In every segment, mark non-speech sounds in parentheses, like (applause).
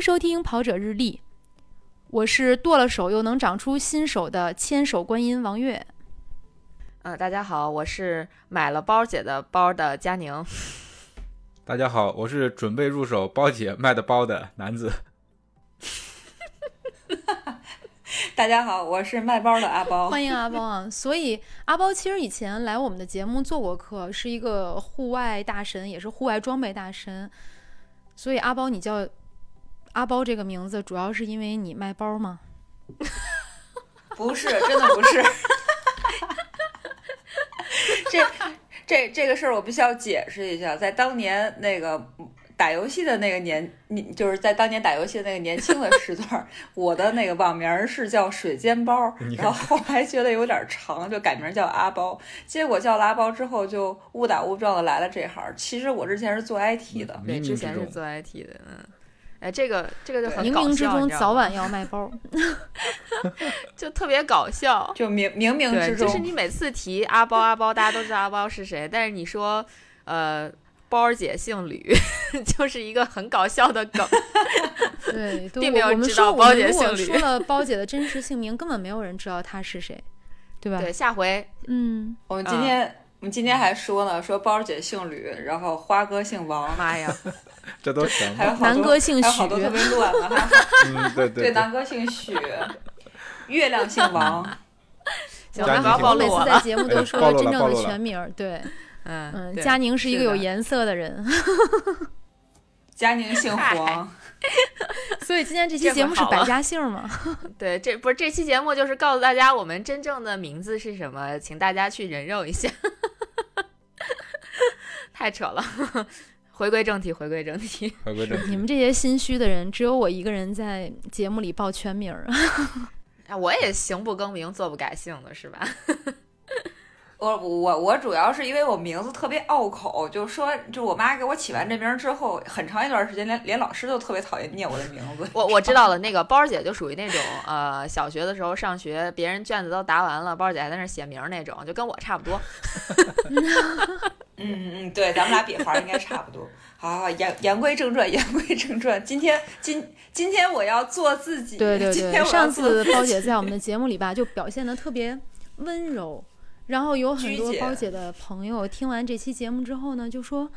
收听《跑者日历》，我是剁了手又能长出新手的千手观音王月。呃，大家好，我是买了包姐的包的佳宁。大家好，我是准备入手包姐卖的包的男子。(laughs) 大家好，我是卖包的阿包。欢迎阿包啊！(laughs) 所以阿包其实以前来我们的节目做过客，是一个户外大神，也是户外装备大神。所以阿包，你叫阿包这个名字，主要是因为你卖包吗？(laughs) 不是，真的不是。这这这个事儿我必须要解释一下，在当年那个打游戏的那个年，你就是在当年打游戏的那个年轻的时段，我的那个网名是叫水煎包，然后后来觉得有点长，就改名叫阿包。结果叫了阿包之后，就误打误撞的来了这行。其实我之前是做 IT 的，对，之前是做 IT 的，嗯。哎，这个这个就很冥冥之中早晚要卖包，(laughs) (laughs) 就特别搞笑，就冥冥冥之中，就是你每次提阿包阿包，大家都知道阿包是谁，但是你说呃包姐姓吕，(laughs) 就是一个很搞笑的梗，对，并没有人知道包姐姓吕。说了包姐的真实姓名，根本没有人知道她是谁，对吧？对，下回嗯，我们今天我们今天还说呢，说包姐姓吕，然后花哥姓王，妈呀！这都行，还有南哥姓许，好多特别乱的，(laughs) 嗯，对对，南哥姓许，月亮姓王，(laughs) 行，不要暴露每次在节目都说真正的全名，对，嗯嗯，佳宁是一个有颜色的人，(laughs) 佳宁姓黄，所以今天这期节目是百家姓吗？对，这不是这期节目就是告诉大家我们真正的名字是什么，请大家去人肉一下，太扯了。回归正题，回归正题，回归正题。(laughs) 你们这些心虚的人，只有我一个人在节目里报全名儿。(laughs) 啊，我也行不更名，坐不改姓的是吧？(laughs) 我我我主要是因为我名字特别拗口，就说就我妈给我起完这名之后，很长一段时间连连老师都特别讨厌念我的名字。我我知道了，那个包儿姐就属于那种呃，小学的时候上学，别人卷子都答完了，包儿姐还在那写名那种，就跟我差不多。嗯嗯，对，咱们俩笔画应该差不多。好，好，言言归正传，(laughs) 言归正传。今天今今天我要做自己。对对对，上次包姐在我们的节目里吧，就表现的特别温柔。然后有很多包姐的朋友听完这期节目之后呢，就说：“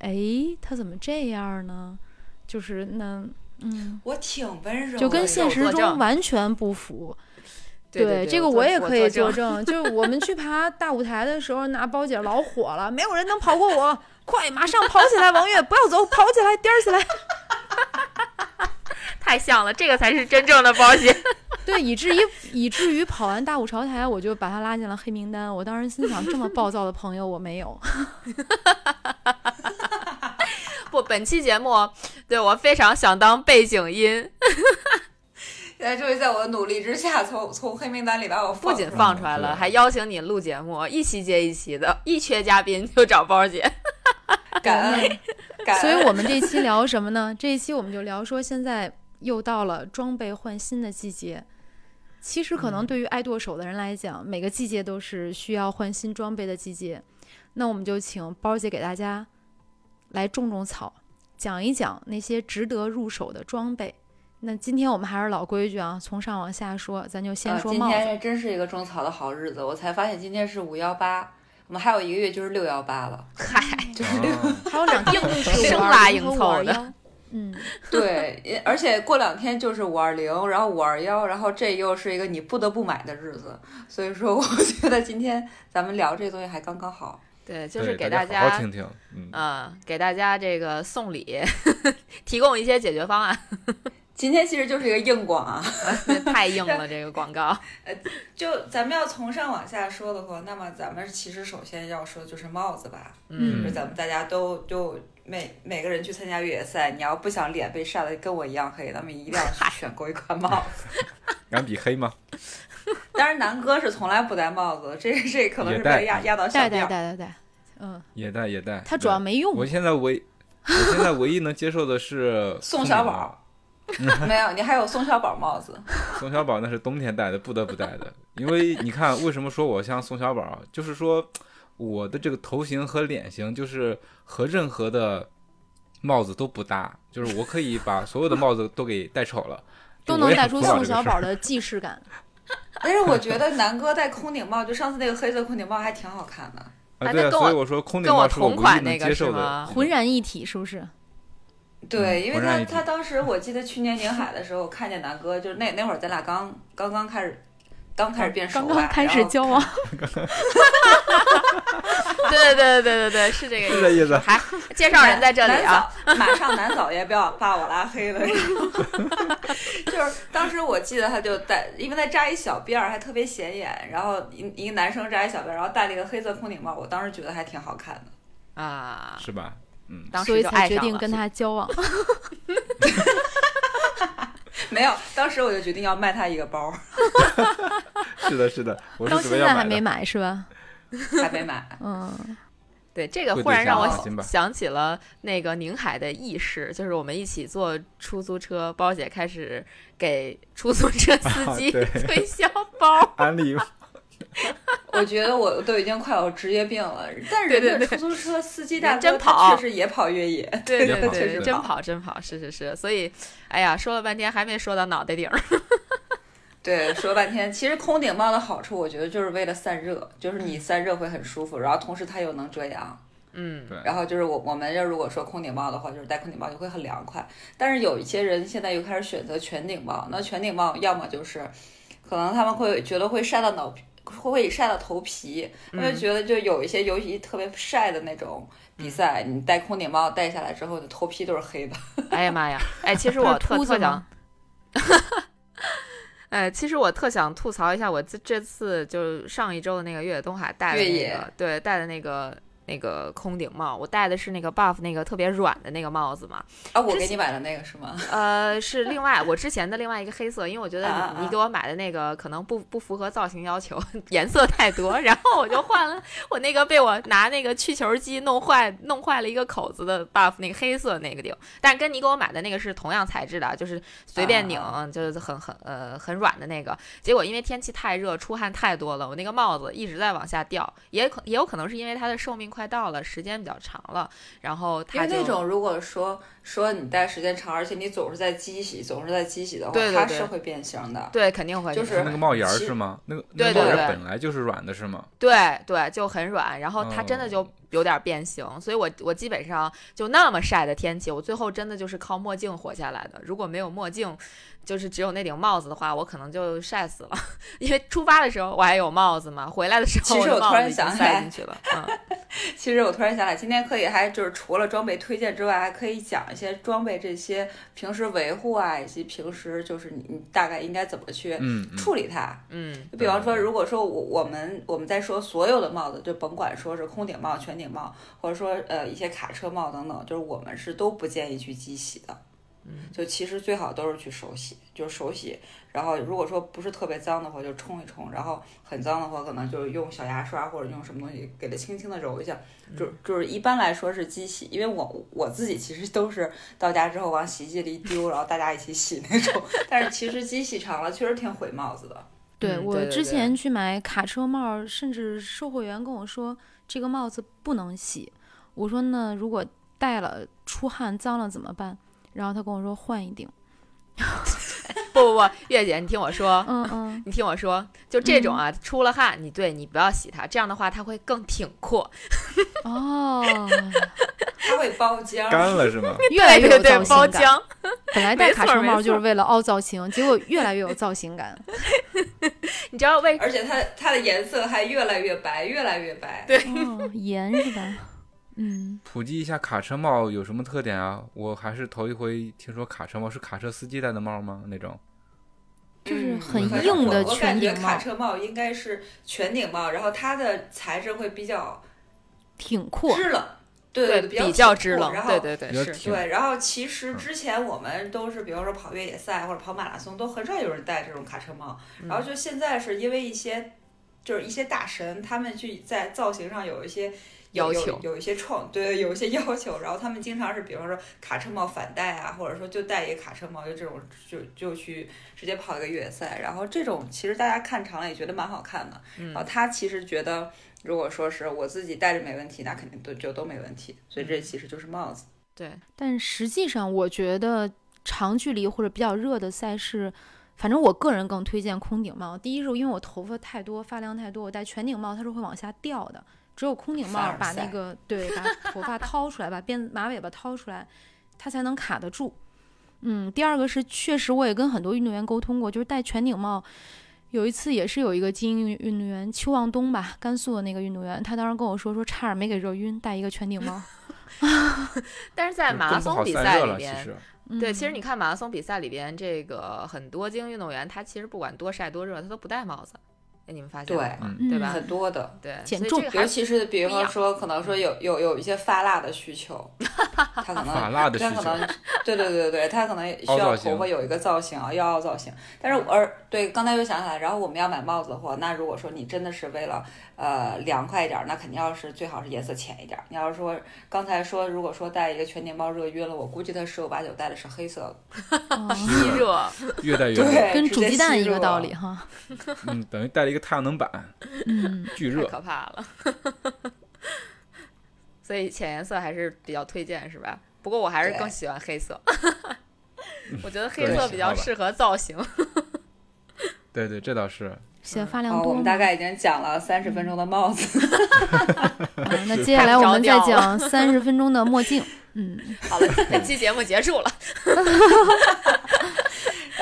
哎，她怎么这样呢？就是那，嗯，我挺温柔，就跟现实中完全不符。对，这个我也可以作证。就是我们去爬大舞台的时候，拿包姐老火了，没有人能跑过我，快，马上跑起来，王月，不要走，跑起来，颠起来。(laughs) 太像了，这个才是真正的包姐。对，以至于以至于跑完大舞朝台，我就把他拉进了黑名单。我当时心想，这么暴躁的朋友我没有。(laughs) 不，本期节目对我非常想当背景音。现在终于在我的努力之下，从从黑名单里把我不仅放出来了，还邀请你录节目，一期接一期的，一缺嘉宾就找包姐。(laughs) 感恩，感恩。所以我们这期聊什么呢？这一期我们就聊说，现在又到了装备换新的季节。其实可能对于爱剁手的人来讲，每个季节都是需要换新装备的季节。那我们就请包姐给大家来种种草，讲一讲那些值得入手的装备。那今天我们还是老规矩啊，从上往下说，咱就先说帽子。今天真是一个种草的好日子，我才发现今天是五幺八，我们还有一个月就是六幺八了。(laughs) 嗨，就是六，还有两天是生拉硬凑的。嗯，(laughs) 对，而且过两天就是五二零，然后五二幺，然后这又是一个你不得不买的日子，所以说我觉得今天咱们聊这东西还刚刚好。对，就是给大家听听，嗯，给大家这个送礼，(laughs) 提供一些解决方案。今天其实就是一个硬广啊，太硬了这个广告。(laughs) 呃，就咱们要从上往下说的话，那么咱们其实首先要说的就是帽子吧，嗯，就咱们大家都就。每每个人去参加越野赛，你要不想脸被晒得跟我一样黑，那么一定要选购一款帽子。(laughs) 敢比黑吗？(laughs) 当然，南哥是从来不戴帽子，这这可能是被压压到小戴戴戴戴戴，嗯，也戴也戴。他主要没用。我现在唯我现在唯一能接受的是宋小宝。(laughs) 没有，你还有宋小宝帽子。(laughs) 宋小宝那是冬天戴的，不得不戴的。因为你看，为什么说我像宋小宝？就是说。我的这个头型和脸型，就是和任何的帽子都不搭，就是我可以把所有的帽子都给戴丑了，(laughs) 都能戴出宋小宝的既视感。但是我觉得南哥戴空顶帽，就上次那个黑色空顶帽还挺好看的。啊，对所以我说空顶帽是我唯一同款那个能接受的是吗浑然一体，是不是？对，嗯因为他他当时我记得去年宁海的时候看见南哥，就是那那会儿咱俩刚刚刚开始刚开始变熟吧，刚刚开始交往，(laughs) 对对对对对对，是这个意思是这意思还介绍人在这里啊，(laughs) 马上南嫂也不要把我拉黑了。(laughs) 就是当时我记得他就戴，因为他扎一小辫儿，还特别显眼。然后一一个男生扎一小辫儿，然后戴了一个黑色空顶帽，我当时觉得还挺好看的。啊，是吧？嗯，所以当时就才决定。跟他交往。(laughs) 没有，当时我就决定要卖他一个包，(laughs) 是的，是的，我是到现在还没买是吧？还没买。(laughs) 嗯，对，这个忽然让我想起了那个宁海的轶事，就是我们一起坐出租车，包姐开始给出租车司机推销包。安利 (laughs) 我觉得我都已经快有职业病了，但人家出租车司机大哥真跑确实也跑越野，对对对真跑真跑，是是是。所以，哎呀，说了半天还没说到脑袋顶儿。(laughs) 对，说半天，其实空顶帽的好处，我觉得就是为了散热，就是你散热会很舒服，然后同时它又能遮阳。嗯，对然后就是我我们要如果说空顶帽的话，就是戴空顶帽就会很凉快。但是有一些人现在又开始选择全顶帽，那全顶帽要么就是可能他们会觉得会晒到脑皮，会会晒到头皮，我就觉得就有一些尤其特别晒的那种比赛，你戴空顶帽戴下来之后，你的头皮都是黑的。哎呀妈呀！哎，其实我特特想吗，(laughs) 哎，其实我特想吐槽一下，我这这次就上一周的那个越野东海带的那越野个，对，带的那个那个空顶帽，我戴的是那个 Buff 那个特别软的那个帽子嘛，啊，我给你买的那个是吗？呃，是另外我之前的另外一个黑色，因为我觉得你你给我买的那个可能不不符合造型要求，颜色太多，然后我就换了我那个被我拿那个去球机弄坏弄坏了一个口子的 buff 那个黑色那个顶，但是跟你给我买的那个是同样材质的，就是随便拧，啊就是很很呃很软的那个。结果因为天气太热，出汗太多了，我那个帽子一直在往下掉，也可也有可能是因为它的寿命快到了，时间比较长了，然后因它就为那种如果说说你戴时间长，而且你总是在机洗，总是在机洗的话，对对对它是会变形的。对肯定会就是那个帽檐儿是吗？那个那个帽檐儿本来就是软的，是吗？对对，就很软，然后它真的就哦有点变形，所以我我基本上就那么晒的天气，我最后真的就是靠墨镜活下来的。如果没有墨镜，就是只有那顶帽子的话，我可能就晒死了。(laughs) 因为出发的时候我还有帽子嘛，回来的时候其实我突然想起来塞进去了。嗯，(laughs) 其实我突然想起来，今天可以还就是除了装备推荐之外，还可以讲一些装备这些平时维护啊，以及平时就是你你大概应该怎么去处理它。嗯就比方说，如果说我我们我们在说所有的帽子，就甭管说是空顶帽、全顶帽，或者说呃一些卡车帽等等，就是我们是都不建议去机洗的。嗯，就其实最好都是去手洗，就是手洗。然后如果说不是特别脏的话，就冲一冲；然后很脏的话，可能就是用小牙刷或者用什么东西给它轻轻的揉一下。就就是一般来说是机洗，因为我我自己其实都是到家之后往洗衣机里一丢，然后大家一起洗那种。(laughs) 但是其实机洗长了确实挺毁帽子的。对我之前去买卡车帽，甚至售货员跟我说这个帽子不能洗。我说那如果戴了出汗脏了怎么办？然后他跟我说换一顶。(laughs) 不不不，月姐，你听我说，嗯嗯，(laughs) 你听我说，就这种啊，出了汗，你对你不要洗它，这样的话它会更挺阔。哦，(laughs) 它会包浆。干了是吗？越来越有对对对，包造型感。浆。本来戴卡车帽就是为了凹造型，结果越来越有造型感。你知道为而且它它的颜色还越来越白，越来越白。对哦，盐是吧？嗯，普及一下卡车帽有什么特点啊？我还是头一回听说卡车帽是卡车司机戴的帽吗？那种就是嗯很硬的我我感觉卡车帽应该是全顶帽，然后它的材质会比较挺阔。支冷，对对比较支棱，然后对对对是。对，然后其实嗯之前我们都是，比方说跑越野赛或者跑马拉松，都很少有人戴这种卡车帽。然后就现在是因为一些，就是一些大神，他们去在造型上有一些要求有有一些创，对，有一些要求。然后他们经常是，比方说卡车帽反戴啊，或者说就戴一个卡车帽，就这种就就去直接跑一个越野赛。然后这种其实大家看长了也觉得蛮好看的。然后他其实觉得，如果说是我自己戴着没问题，那肯定都就都没问题。所以这其实就是帽子。对，但实际上，我觉得长距离或者比较热的赛事，反正我个人更推荐空顶帽。第一是因为我头发太多，发量太多，我戴全顶帽它是会往下掉的。只有空顶帽把那个对把头发掏出来，把辫马尾巴掏出来，它才能卡得住。嗯，第二个是确实我也跟很多运动员沟通过，就是戴全顶帽。有一次也是有一个精英运运动员邱望东吧，甘肃的那个运动员，他当时跟我说说差点没给热晕，戴一个全顶帽。(laughs) 但是在马拉松比赛里边，实对，其实嗯你看马拉松比赛里边，这个很多精英运动员，他其实不管多晒多热，他都不戴帽子。哎，你们发现对？嗯对吧？很多的。对，减重尤所以这个还其是比方说，可能说有有有一些发蜡的需求，(laughs) 他可能发蜡的需求他可能 (laughs) 对对对对，他可能需要头发有一个造型啊，要凹造型。但是我而对刚才又想起来，然后我们要买帽子的话，那如果说你真的是为了呃凉快一点儿，那肯定要是最好是颜色浅一点儿。你要是说刚才说如果说戴一个全顶帽热晕了，我估计他十有八九戴的是黑色的，(laughs) 哦吸热，越戴越热，对，跟煮鸡蛋一个道理。哈。嗯，等于戴了一个太阳能板，嗯，巨热。可怕了。所以浅颜色还是比较推荐，是吧？不过我还是更喜欢黑色，(laughs) 我觉得黑色比较适合造型。(laughs) 对对，这倒是。显发量，多吗。我们大概已经讲了三十分钟的帽子，(laughs) 嗯那接下来我们再讲三十分钟的墨镜。嗯，好了，本期节目结束了。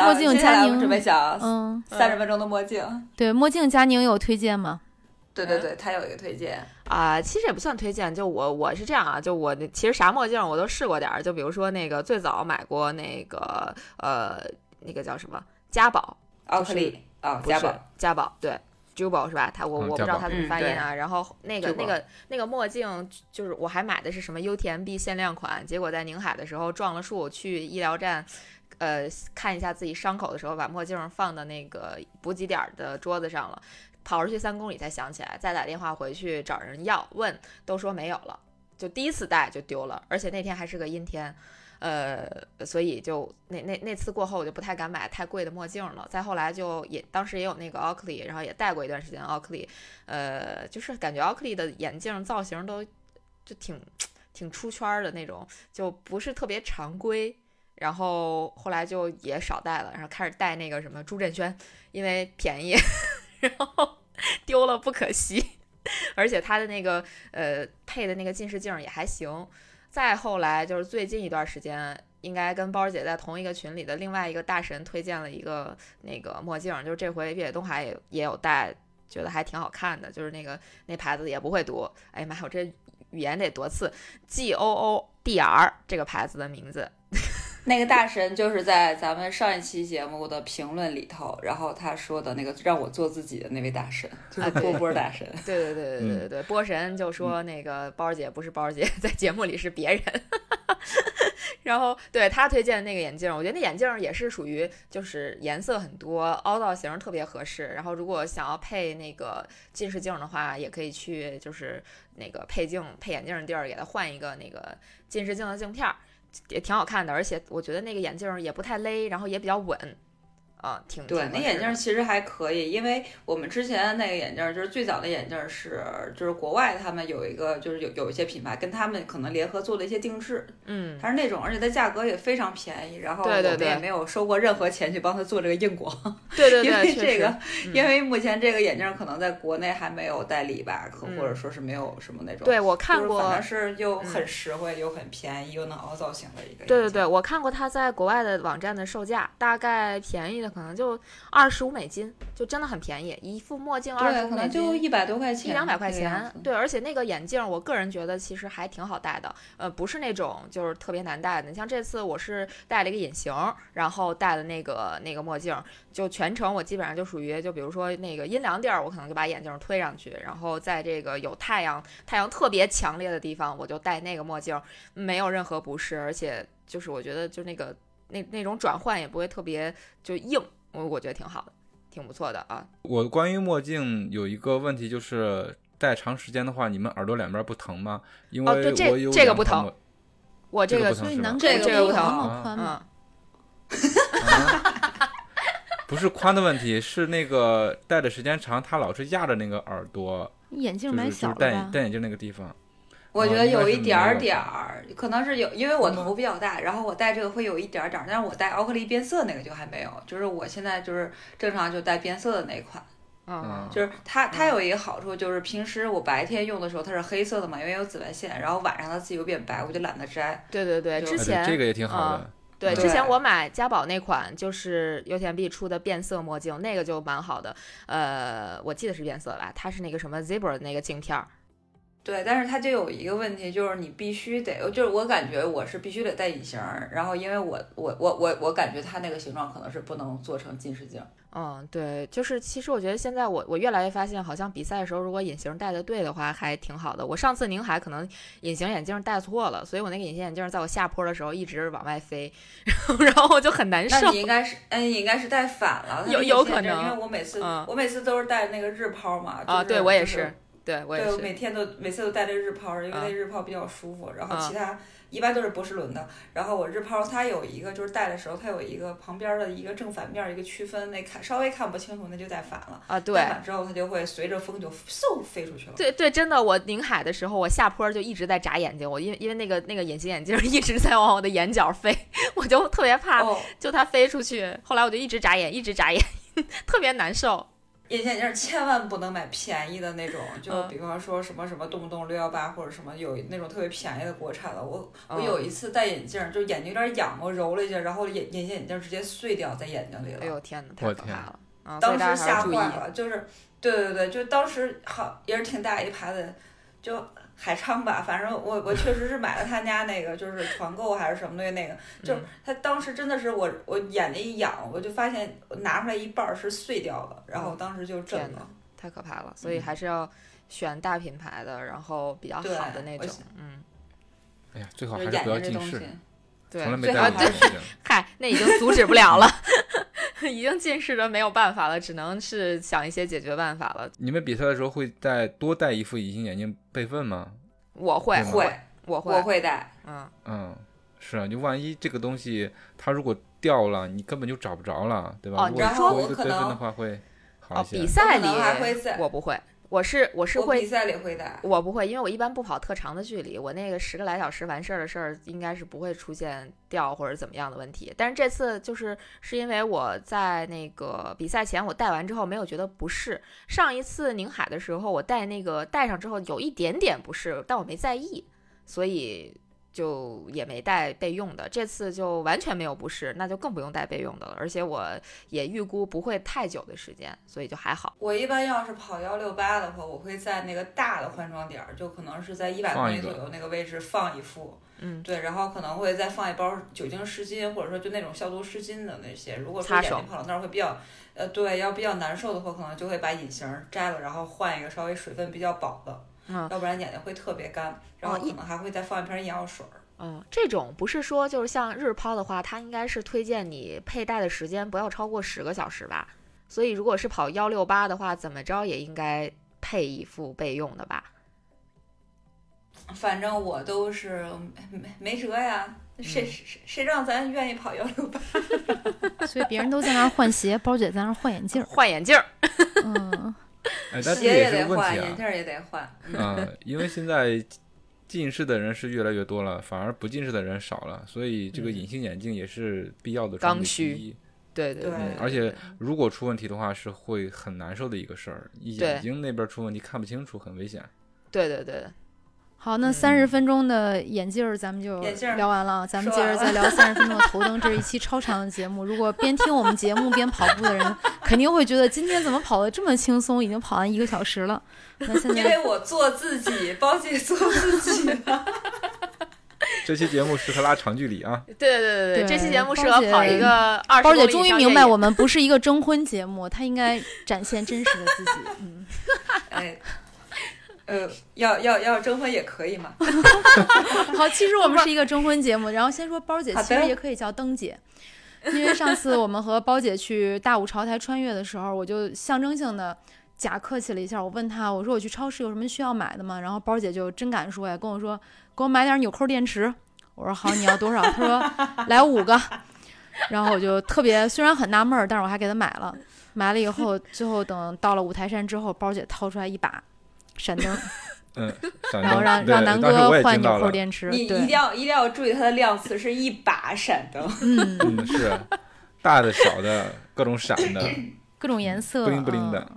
墨镜佳宁准备讲嗯，三十分钟的墨镜。对，墨镜佳宁有推荐吗？对对对，他有一个推荐，啊、其实也不算推荐，就我我是这样啊，就我其实啥墨镜我都试过点儿，就比如说那个最早买过那个呃那个叫什么嘉宝，奥克利啊，不是嘉宝，嘉宝对。Jubal 是吧？他我嗯我不知道他怎么发音啊。然后那个那个那个墨镜，就是我还买的是什么 UTMB 限量款，结果在宁海的时候撞了树，去医疗站，呃，看一下自己伤口的时候，把墨镜放到那个补给点的桌子上了，跑出去三公里才想起来，再打电话回去找人要，问都说没有了，就第一次戴就丢了，而且那天还是个阴天。呃，所以就那那那次过后，我就不太敢买太贵的墨镜了。再后来就也当时也有那个奥克利，然后也戴过一段时间奥克利，呃，就是感觉奥克利的眼镜造型都就挺挺出圈的那种，就不是特别常规。然后后来就也少戴了，然后开始戴那个什么朱振轩，因为便宜，(laughs) 然后丢了不可惜，而且它的那个呃配的那个近视镜也还行。再后来就是最近一段时间，应该跟包姐在同一个群里的另外一个大神推荐了一个那个墨镜，就是这回越野东海也也有戴，觉得还挺好看的，就是那个那牌子也不会读，哎呀妈呀，我这语言得多次，G O O D R 这个牌子的名字，那个大神就是在咱们上一期节目的评论里头，然后他说的那个让我做自己的那位大神，就是啊波波大神。对对对对对对对，波神就说那个包儿姐不是包儿姐，(laughs) 在节目里是别人。(laughs) 然后对他推荐的那个眼镜，我觉得那眼镜也是属于就是颜色很多，凹造型特别合适。然后如果想要配那个近视镜的话，也可以去就是那个配镜配眼镜的地儿给它换一个那个近视镜的镜片儿，也挺好看的。而且我觉得那个眼镜也不太勒，然后也比较稳，啊，挺对，那眼镜其实还可以，因为我们之前那个眼镜就是最早的眼镜是，就是国外他们有一个就是有有一些品牌跟他们可能联合做了一些定制，嗯，它是那种，而且它价格也非常便宜，然后我们也没有收过任何钱去帮他做这个硬广，对对对，(laughs) 因为这个，嗯因为目前这个眼镜可能在国内还没有代理吧，可嗯或者说是没有什么那种。对我看就是过，反正是又嗯很实惠、又很便宜又能凹造型的一个。对对对，，我看过它在国外的网站的售价，大概便宜的可能就二十五美金，就真的很便宜，一副墨镜二十对，可五美金。能就一百多块钱，一两百块钱对，而且那个眼镜，我个人觉得其实还挺好戴的，呃，不是那种就是特别难戴的。你像这次我是戴了一个隐形，然后戴了那个那个墨镜，就全程我基本上就属于，就比如说那个阴凉地儿，我可能就把眼镜推上去，然后在这个有太阳太阳特别强烈的地方，我就戴那个墨镜，没有任何不适，而且就是我觉得就那个那那种转换也不会特别就硬，我我觉得挺好的，挺不错的啊。我关于墨镜有一个问题，就是戴长时间的话，你们耳朵两边不疼吗？因为哦这我有这个不疼我这个这个不疼所以能这个不疼那么宽吗？嗯。啊 (laughs) 不是宽的问题，是那个戴的时间长，它老是压着那个耳朵，眼镜买就是就是小了吧？戴戴眼镜那个地方。我觉得有一点儿点儿，可能是有，因为我嗯头比较大，然后我戴这个会有一点儿点儿，但是我戴奥克利变色那个就还没有，就是我现在就是正常就戴变色的那一款，嗯，就是它它有一个好处就是平时我白天用的时候它是黑色的嘛，因为有紫外线，然后晚上它自己又变白，我就懒得摘。对对对，之前这个也挺好的。对，嗯之前我买嘉宝那款就是优田碧出的变色墨镜，那个就蛮好的。呃，我记得是变色吧，它是那个什么 Zebra 的那个镜片儿。对，但是它就有一个问题，就是你必须得，就是我感觉我是必须得戴隐形儿，然后因为我我我我我感觉它那个形状可能是不能做成近视镜。嗯，对，就是其实我觉得现在我我越来越发现，好像比赛的时候如果隐形戴的对的话，还挺好的。我上次宁海可能隐形眼镜戴错了，所以我那个隐形眼镜在我下坡的时候一直往外飞，然后 (laughs) 然后我就很难受那你。应该是，哎，你应该是戴反了。有有可能因为我每次、嗯我每次都是戴那个日抛嘛。啊，就是对我也就是是，对我也对，我是。每天都每次都戴着日抛，因为啊那日抛比较舒服。然后啊其他一般都是博士伦的。然后我日抛它有一个就是戴的时候，它有一个旁边的一个正反面一个区分，那看稍微看不清楚，那就戴反了。啊，对戴反之后，它就会随着风就嗖飞出去了。对对，真的，我宁海的时候，我下坡就一直在眨眼睛，我因为因为那个那个隐形眼镜一直在往我的眼角飞，我就特别怕，哦，就它飞出去。后来我就一直眨眼，一直眨眼，(laughs) 特别难受。隐形眼镜千万不能买便宜的那种，就嗯比方说什么什么动不动六幺八或者什么有那种特别便宜的国产的。我我嗯有一次戴眼镜，就眼睛有点痒，我揉了一下，然后眼隐形眼镜直接碎掉在眼睛里了。哎呦天哪，太可怕了！啊，当时吓坏。了，就是对对对，就当时好也是挺大一牌子，就海昌吧，反正我我确实是买了他家那个，就是团购还是什么东西那个，就他当时真的是我我眼睛一痒，我就发现我拿出来一半儿是碎掉了，然后当时就震了。太可怕了，所以还是要选大品牌的，然后比较好的那种。嗯，哎呀，最好是还是不要近视眼睛这东西，，对从来，没戴过眼镜。嗨，那已经阻止不了了，(laughs) 已经近视的没有办法了，只能是想一些解决办法了。你们比赛的时候会带多带一副隐形眼镜备份吗？我会会我会，我会带。嗯，嗯，是啊，你万一这个东西它如果掉了，你根本就找不着了，对吧？哦如果然后多一个我可能备份的话会好哦，一些。比赛里我不会，我是我是会。我比赛里会的。我不会，因为我一般不跑特长的距离，我那个十个来小时完事儿的事儿，应该是不会出现掉或者怎么样的问题。但是这次就是是因为我在那个比赛前我戴完之后没有觉得不适，上一次宁海的时候我戴那个戴上之后有一点点不适，但我没在意，所以就也没带备用的。这次就完全没有不适，那就更不用带备用的了。而且我也预估不会太久的时间，所以就还好。我一般要是跑幺六八的话，我会在那个大的换装点儿，就可能是在一百公里左右那个位置放一副。嗯，对，然后可能会再放一包酒精湿巾，或者说就那种消毒湿巾的那些。如果说擦眼睛跑到那儿会比较，呃，对，要比较难受的话，可能就会把隐形儿摘了，然后换一个稍微水分比较饱的，嗯要不然眼睛会特别干。然后可能还会再放一瓶眼药水儿。嗯，这种不是说就是像日抛的话，它应该是推荐你佩戴的时间不要超过十个小时吧。所以如果是跑幺六八的话，怎么着也应该配一副备用的吧。反正我都是没没没辙呀，谁谁谁谁让咱愿意跑幺六八？(laughs) 所以别人都在那儿换鞋，包姐在那儿换眼镜儿。换眼镜儿，(laughs) 嗯，哎，但这鞋也是得换，个问题啊。眼镜也得换。(laughs) 嗯嗯，因为现在近视的人是越来越多了，反而不近视的人少了，所以这个嗯隐形眼镜也是必要的装备之刚需对对对，而且如果出问题的话，是会很难受的一个事儿。眼睛那边出问题看不清楚，很危险。对对对，好，那三十分钟的眼镜儿咱们就聊完了，咱们接着再聊三十分钟的头灯。这是一期超长的节目，如果边听我们节目边跑步的人，肯定会觉得今天怎么跑得这么轻松，已经跑完一个小时了。那现因在为我做自己，包姐做自己了。(laughs) 这期节目适合拉长距离啊！对对对对，对这期节目适合跑一个二十包姐终于明白，我们不是一个征婚节目，她应该展现真实的自己。嗯，(laughs) 哎，呃，要要要征婚也可以嘛。(laughs) (laughs) 好，其实我们是一个征婚节目。然后先说包姐，其实也可以叫灯姐，因为上次我们和包姐去大武朝台穿越的时候，我就象征性的假客气了一下，我问她，我说我去超市有什么需要买的吗？然后包姐就真敢说呀，跟我说给我买点纽扣电池。我说好，你要多少？她说 (laughs) 来五个。然后我就特别虽然很纳闷儿，但是我还给她买了。买了以后，最后等到了五台山之后，包姐掏出来一把闪灯，(laughs) 嗯，(laughs) 然后让让南哥换纽扣电池。你一定要一定要注意它的量词是一把闪灯。嗯，(laughs) 嗯，是大的、小的，各种闪的，(coughs) 各种颜色，不灵不灵的嗯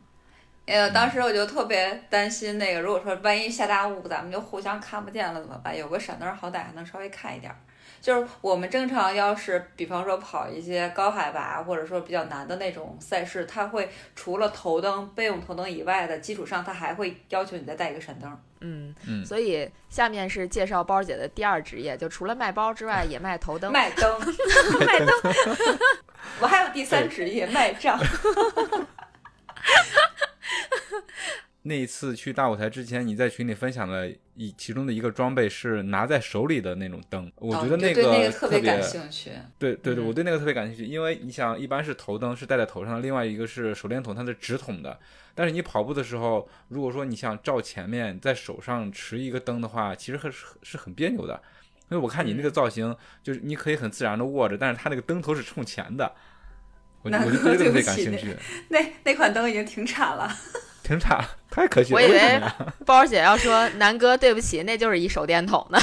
呃，当时我就特别担心那个，如果说万一下大雾，咱们就互相看不见了怎么办？有个闪灯好歹还能稍微看一点儿。就是我们正常要是比方说跑一些高海拔或者说比较难的那种赛事，它会除了头灯备用头灯以外的基础上，它还会要求你再带一个闪灯。嗯嗯所以下面是介绍包姐的第二职业，就除了卖包之外，也卖头灯。卖灯，(laughs) 卖灯。(laughs) 我还有第三职业卖账。(laughs) 那一次去大舞台之前，你在群里分享的一其中的一个装备是拿在手里的那种灯，我觉得那个特别感兴趣。对对对，嗯我对那个特别感兴趣，因为你想，一般是头灯是戴在头上的，另外一个是手电筒，它是直筒的。但是你跑步的时候，如果说你想照前面，在手上持一个灯的话，其实很是是很别扭的。因为我看你那个造型，就是你可以很自然的握着，但是它那个灯头是冲前的，我我就 (laughs) 对这个特别感兴趣，那那款灯已经停产了。挺差，太可惜了。我以为 (laughs) 包姐要说南哥对不起，那就是一手电筒呢。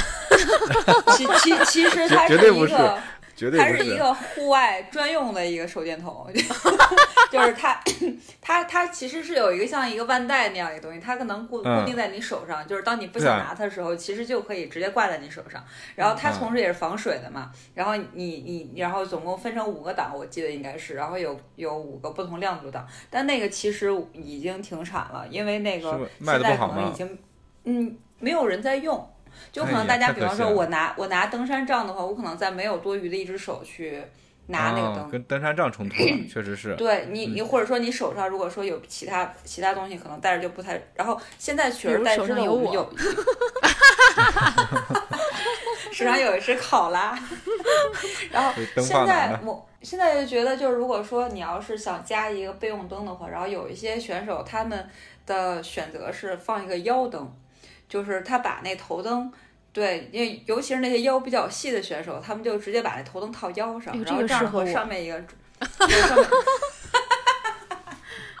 (laughs) 其其其实它绝对不是一个。绝对不它是一个户外专用的一个手电筒，(laughs) 就是它，它它其实是有一个像一个腕带那样一个东西，它可能固嗯固定在你手上，就是当你不想拿它的时候，其实就可以直接挂在你手上。然后它嗯同时也是防水的嘛，然后你你然后总共分成五个档，我记得应该是，然后有有五个不同亮度档，但那个其实已经停产了，因为那个现在得不好吗可能已经嗯没有人在用。就可能大家，比方说，我拿我拿登山杖的话，我可能在没有多余的一只手去拿那个啊灯。跟登山杖冲突了，(clears throat) 确实是。对你，你或者说你手上如果说有其他其他东西，可能戴着就不太。然后现在取而代之的，有我我们有 (laughs) (laughs) 手上有一只考拉。然后现？在我现在就觉得，就是如果说你要是想加一个备用灯的话，然后有一些选手他们的选择是放一个腰灯，就是他把那头灯。对，因为尤其是那些腰比较细的选手，他们就直接把那头灯套腰上，哎然后这样的话这个适合我上面一个，(laughs)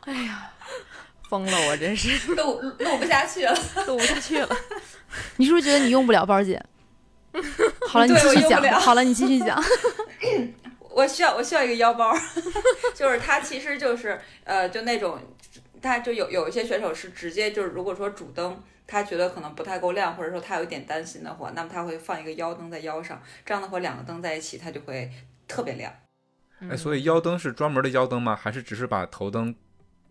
哎呀，疯了，我真是 (laughs) 录录不下去了。(laughs) 录不下去了。你是不是觉得你用不了包姐？好了，你对继续讲。我用不了好了，你继续讲。我需要我需要一个腰包，就是它其实就是呃就那种，它就有有一些选手是直接就是如果说主灯他觉得可能不太够亮，或者说他有一点担心的话，那么他会放一个腰灯在腰上，这样的话两个灯在一起它就会特别亮。哎，所以腰灯是专门的腰灯吗？还是只是把头灯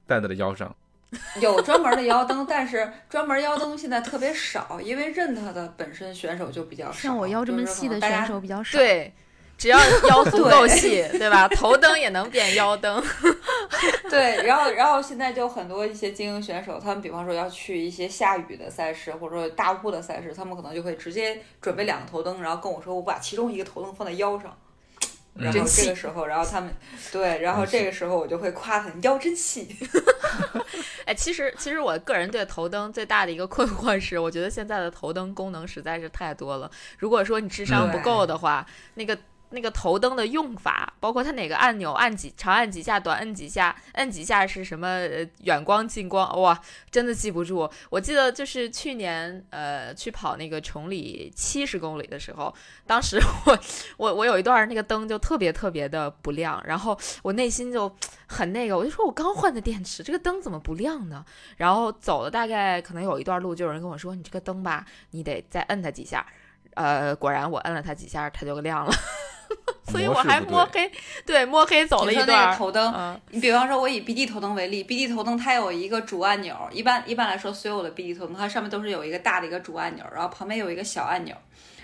戴在了腰上？(laughs) 有专门的腰灯，但是专门腰灯现在特别少，因为认它的本身选手就比较少。像我腰这么细的选手比较少。对，只要腰足够 (laughs) 细，对吧？头灯也能变腰灯。(laughs) 对，然后然后现在就很多一些精英选手，他们比方说要去一些下雨的赛事，或者说大雾的赛事，他们可能就会直接准备两个头灯，然后跟我说我把其中一个头灯放在腰上。然后这个时候，然后他们对，然后这个时候我就会夸他，你腰真细。(laughs) 哎，其实其实我个人对头灯最大的一个困惑是，我觉得现在的头灯功能实在是太多了。如果说你智商不够的话，那个。那个头灯的用法，包括它哪个按钮按几长按几下，短按几下，摁几下是什么远光近光，哇，真的记不住。我记得就是去年呃去跑那个崇礼七十公里的时候，当时 (laughs) 我我我有一段那个灯就特别特别的不亮，然后我内心就很那个，我就说我刚换的电池，这个灯怎么不亮呢？然后走了大概可能有一段路，就有人跟我说你这个灯吧，你得再摁它几下。呃，果然我摁了它几下，它就亮了。所以我还摸黑，对，摸黑走了一段。头灯，嗯、你比方说，我以 BD 头灯为例，BD 头灯它有一个主按钮，一般一般来说，所有的 BD 头灯它上面都是有一个大的一个主按钮，然后旁边有一个小按钮。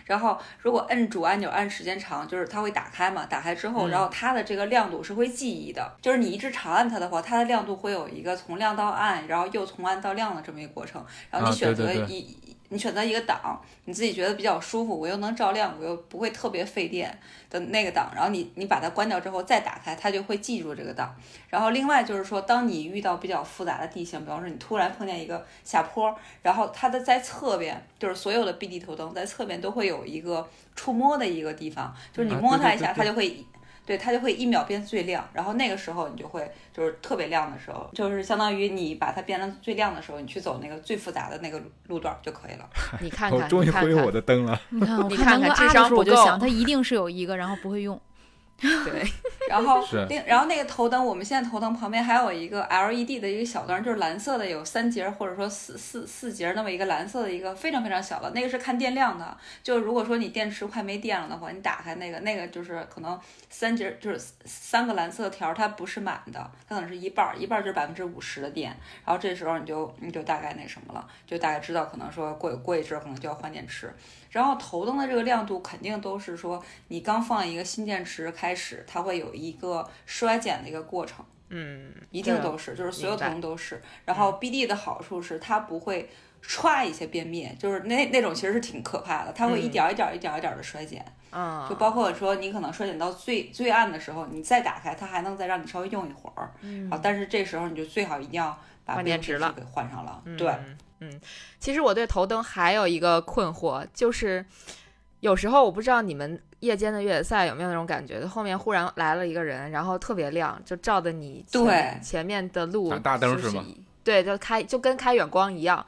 然后如果摁主按钮按时间长，就是它会打开嘛，打开之后，嗯、然后它的这个亮度是会记忆的，就是你一直长按它的话，它的亮度会有一个从亮到暗，然后又从暗到亮的这么一个过程。然后你选择一。啊对对对你选择一个档，你自己觉得比较舒服，我又能照亮，我又不会特别费电的那个档，然后你你把它关掉之后再打开，它就会记住这个档。然后另外就是说，当你遇到比较复杂的地形，比方说你突然碰见一个下坡，然后它的在侧边，就是所有的 B 地头灯在侧边都会有一个触摸的一个地方，就是你摸它一下，它就会。对，它就会一秒变最亮，然后那个时候你就会就是特别亮的时候，就是相当于你把它变成最亮的时候，你去走那个最复杂的那个路段就可以了。(laughs) 你看看，我终于你看看会用我的灯了。你看，(laughs) 我你看看看智商啊的时，我就想它一定是有一个，然后不会用。(laughs) 对，然后 (laughs) 是另然后那个头灯，我们现在头灯旁边还有一个 LED 的一个小灯，就是蓝色的，有三节或者说四四四节那么一个蓝色的一个非常非常小的，那个是看电量的。就如果说你电池快没电了的话，你打开那个那个就是可能三节就是三个蓝色条，它不是满的，它可能是一半儿，一半儿就是百分之五十的电。然后这时候你就你就大概那什么了，就大概知道可能说过过一阵儿可能就要换电池。然后头灯的这个亮度肯定都是说，你刚放一个新电池开始，它会有一个衰减的一个过程，嗯，一定都是，就是所有头灯都是。然后 BD 的好处是它不会歘一下变灭，就是那那种其实是挺可怕的，它会一嗯。点儿一点儿一点儿一点儿的衰减，啊，就包括说你可能衰减到最最暗的时候，你再打开它还能再让你稍微用一会儿，嗯。啊，但是这时候你就最好一定要把换电池了。给换上了，嗯。对。嗯，其实我对头灯还有一个困惑，就是有时候我不知道你们夜间的越野赛有没有那种感觉，后面忽然来了一个人，然后特别亮，就照的你前对前面的路打大灯是吗？对，就开就跟开远光一样，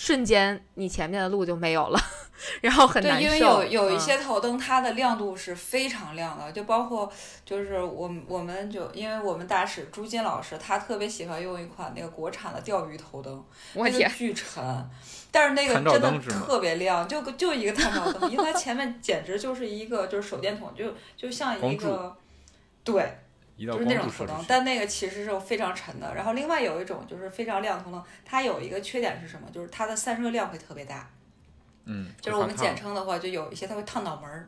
瞬间你前面的路就没有了，(laughs) 然后很难对，受。因为有有一嗯些头灯，它的亮度是非常亮的，就包括就是我们我们就因为我们大使朱金老师，他特别喜欢用一款那个国产的钓鱼头灯，那个我天，巨沉，但是那个真的特别亮，就就一个探照灯，因为它前面简直就是一个就是手电筒，就就像一个对。一道就是那种头灯光柱射出，去，但那个其实是非常沉的。然后另外有一种就是非常亮的头灯，它有一个缺点是什么？就是它的散热量会特别大。嗯，就是我们简称，的话，就有一些它会烫脑门儿，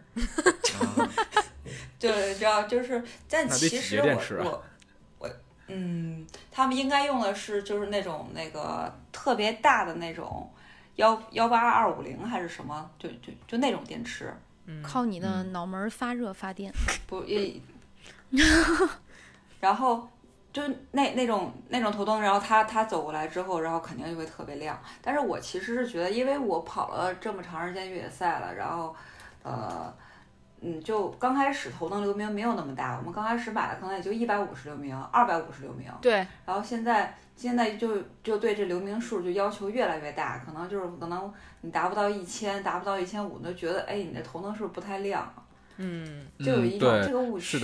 啊 (laughs) 对，知道就是，但其实我我我嗯，他们应该用的是就是那种那个特别大的那种幺幺八二五零还是什么，就就就那种电池，嗯靠你的嗯脑门儿发热发电。不也，(laughs) 然后就那那种那种头灯，然后他他走过来之后，然后肯定就会特别亮。但是我其实是觉得，因为我跑了这么长时间越野赛了，然后呃。嗯，就刚开始头灯流明没有那么大，我们刚开始买的可能也就一百五十流明、二百五十流明，对，然后现在现在就就对这流明数就要求越来越大，可能就是可能你达不到一千，达不到一千五，你就觉得哎，你的头灯是不是不太亮？嗯，就有一种这个误区。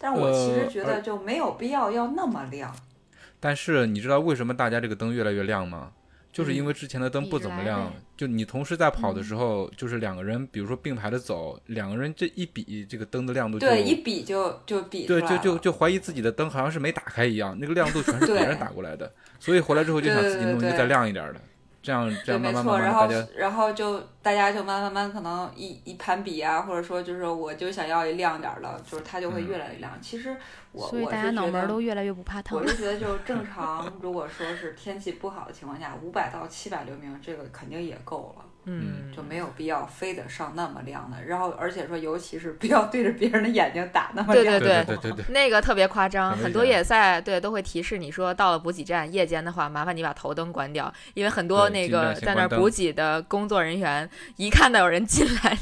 但我其实呃觉得就没有必要要那么亮。但是你知道为什么大家这个灯越来越亮吗？就是嗯因为之前的灯不怎么亮，就你同时在跑的时候，就是两个人，比如说并排的走，两个人这一比，这个灯的亮度就对，一比就就比出对，就就就怀疑自己的灯好像是没打开一样，那个亮度全是别人打过来的，所以回来之后就想自己弄一个再亮一点的，这样这对，样没错。慢慢慢然后然后就大家就慢慢慢可能一一攀比啊，或者说就是我就想要一亮点儿的，就是它就会嗯越来越亮。其实我所以大家我是觉得脑门都越来越不怕烫我。是 (laughs) 觉得，就正常，如果说是天气不好的情况下，五百到七百流明，这个肯定也够了，嗯，就没有必要非得上那么亮的。然后，而且说，尤其是不要对着别人的眼睛打那么亮对对对对对，那个特别夸张，很多险野赛对都会提示你说，到了补给站夜间的话，麻烦你把头灯关掉，因为很多那个在那儿补给的工作人员一看到有人进来，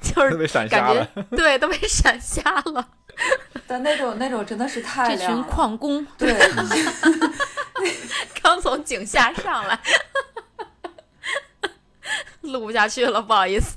就 (laughs) 是特别闪感瞎了觉。对都被闪瞎了。(laughs) 但那种那种真的是太这群。矿工，对，(laughs) 刚从井下上来，录不下去了，不好意思。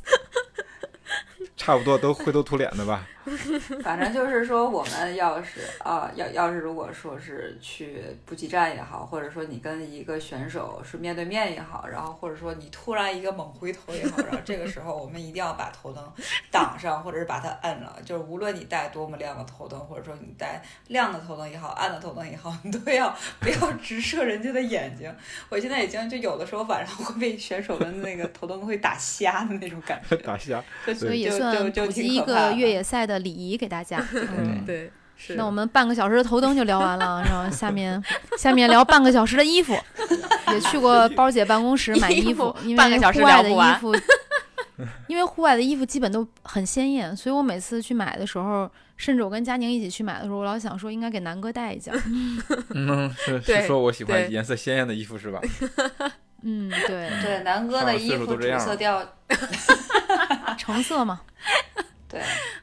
(laughs) 差不多都灰头土脸的吧？(laughs) 反正就是说，我们要是啊，要要是如果说是去补给站也好，或者说你跟一个选手是面对面也好，然后或者说你突然一个猛回头也好，然后这个时候我们一定要把头灯挡上，或者是把它摁了。就是无论你带多么亮的头灯，或者说你带亮的头灯也好，暗的头灯也好，你都要不要直射人家的眼睛。我现在已经就有的时候晚上会被选手们那个头灯会打瞎的那种感觉，打瞎。就所以也就算就就普及一挺可怕的个越野赛的礼仪给大家。(laughs) 嗯对，是那我们半个小时的头灯就聊完了，然后下面下面聊半个小时的衣服，(laughs) 也去过包姐办公室买衣衣服因半个小时为户外的聊不完衣服，因为户外的衣服基本都很鲜艳，所以我每次去买的时候，甚至我跟佳宁一起去买的时候，我老想说应该给南哥带一件。(laughs) 嗯，是是说我喜欢颜色鲜艳的衣服是吧？嗯，对，对南哥的衣服主色调，橙色嘛，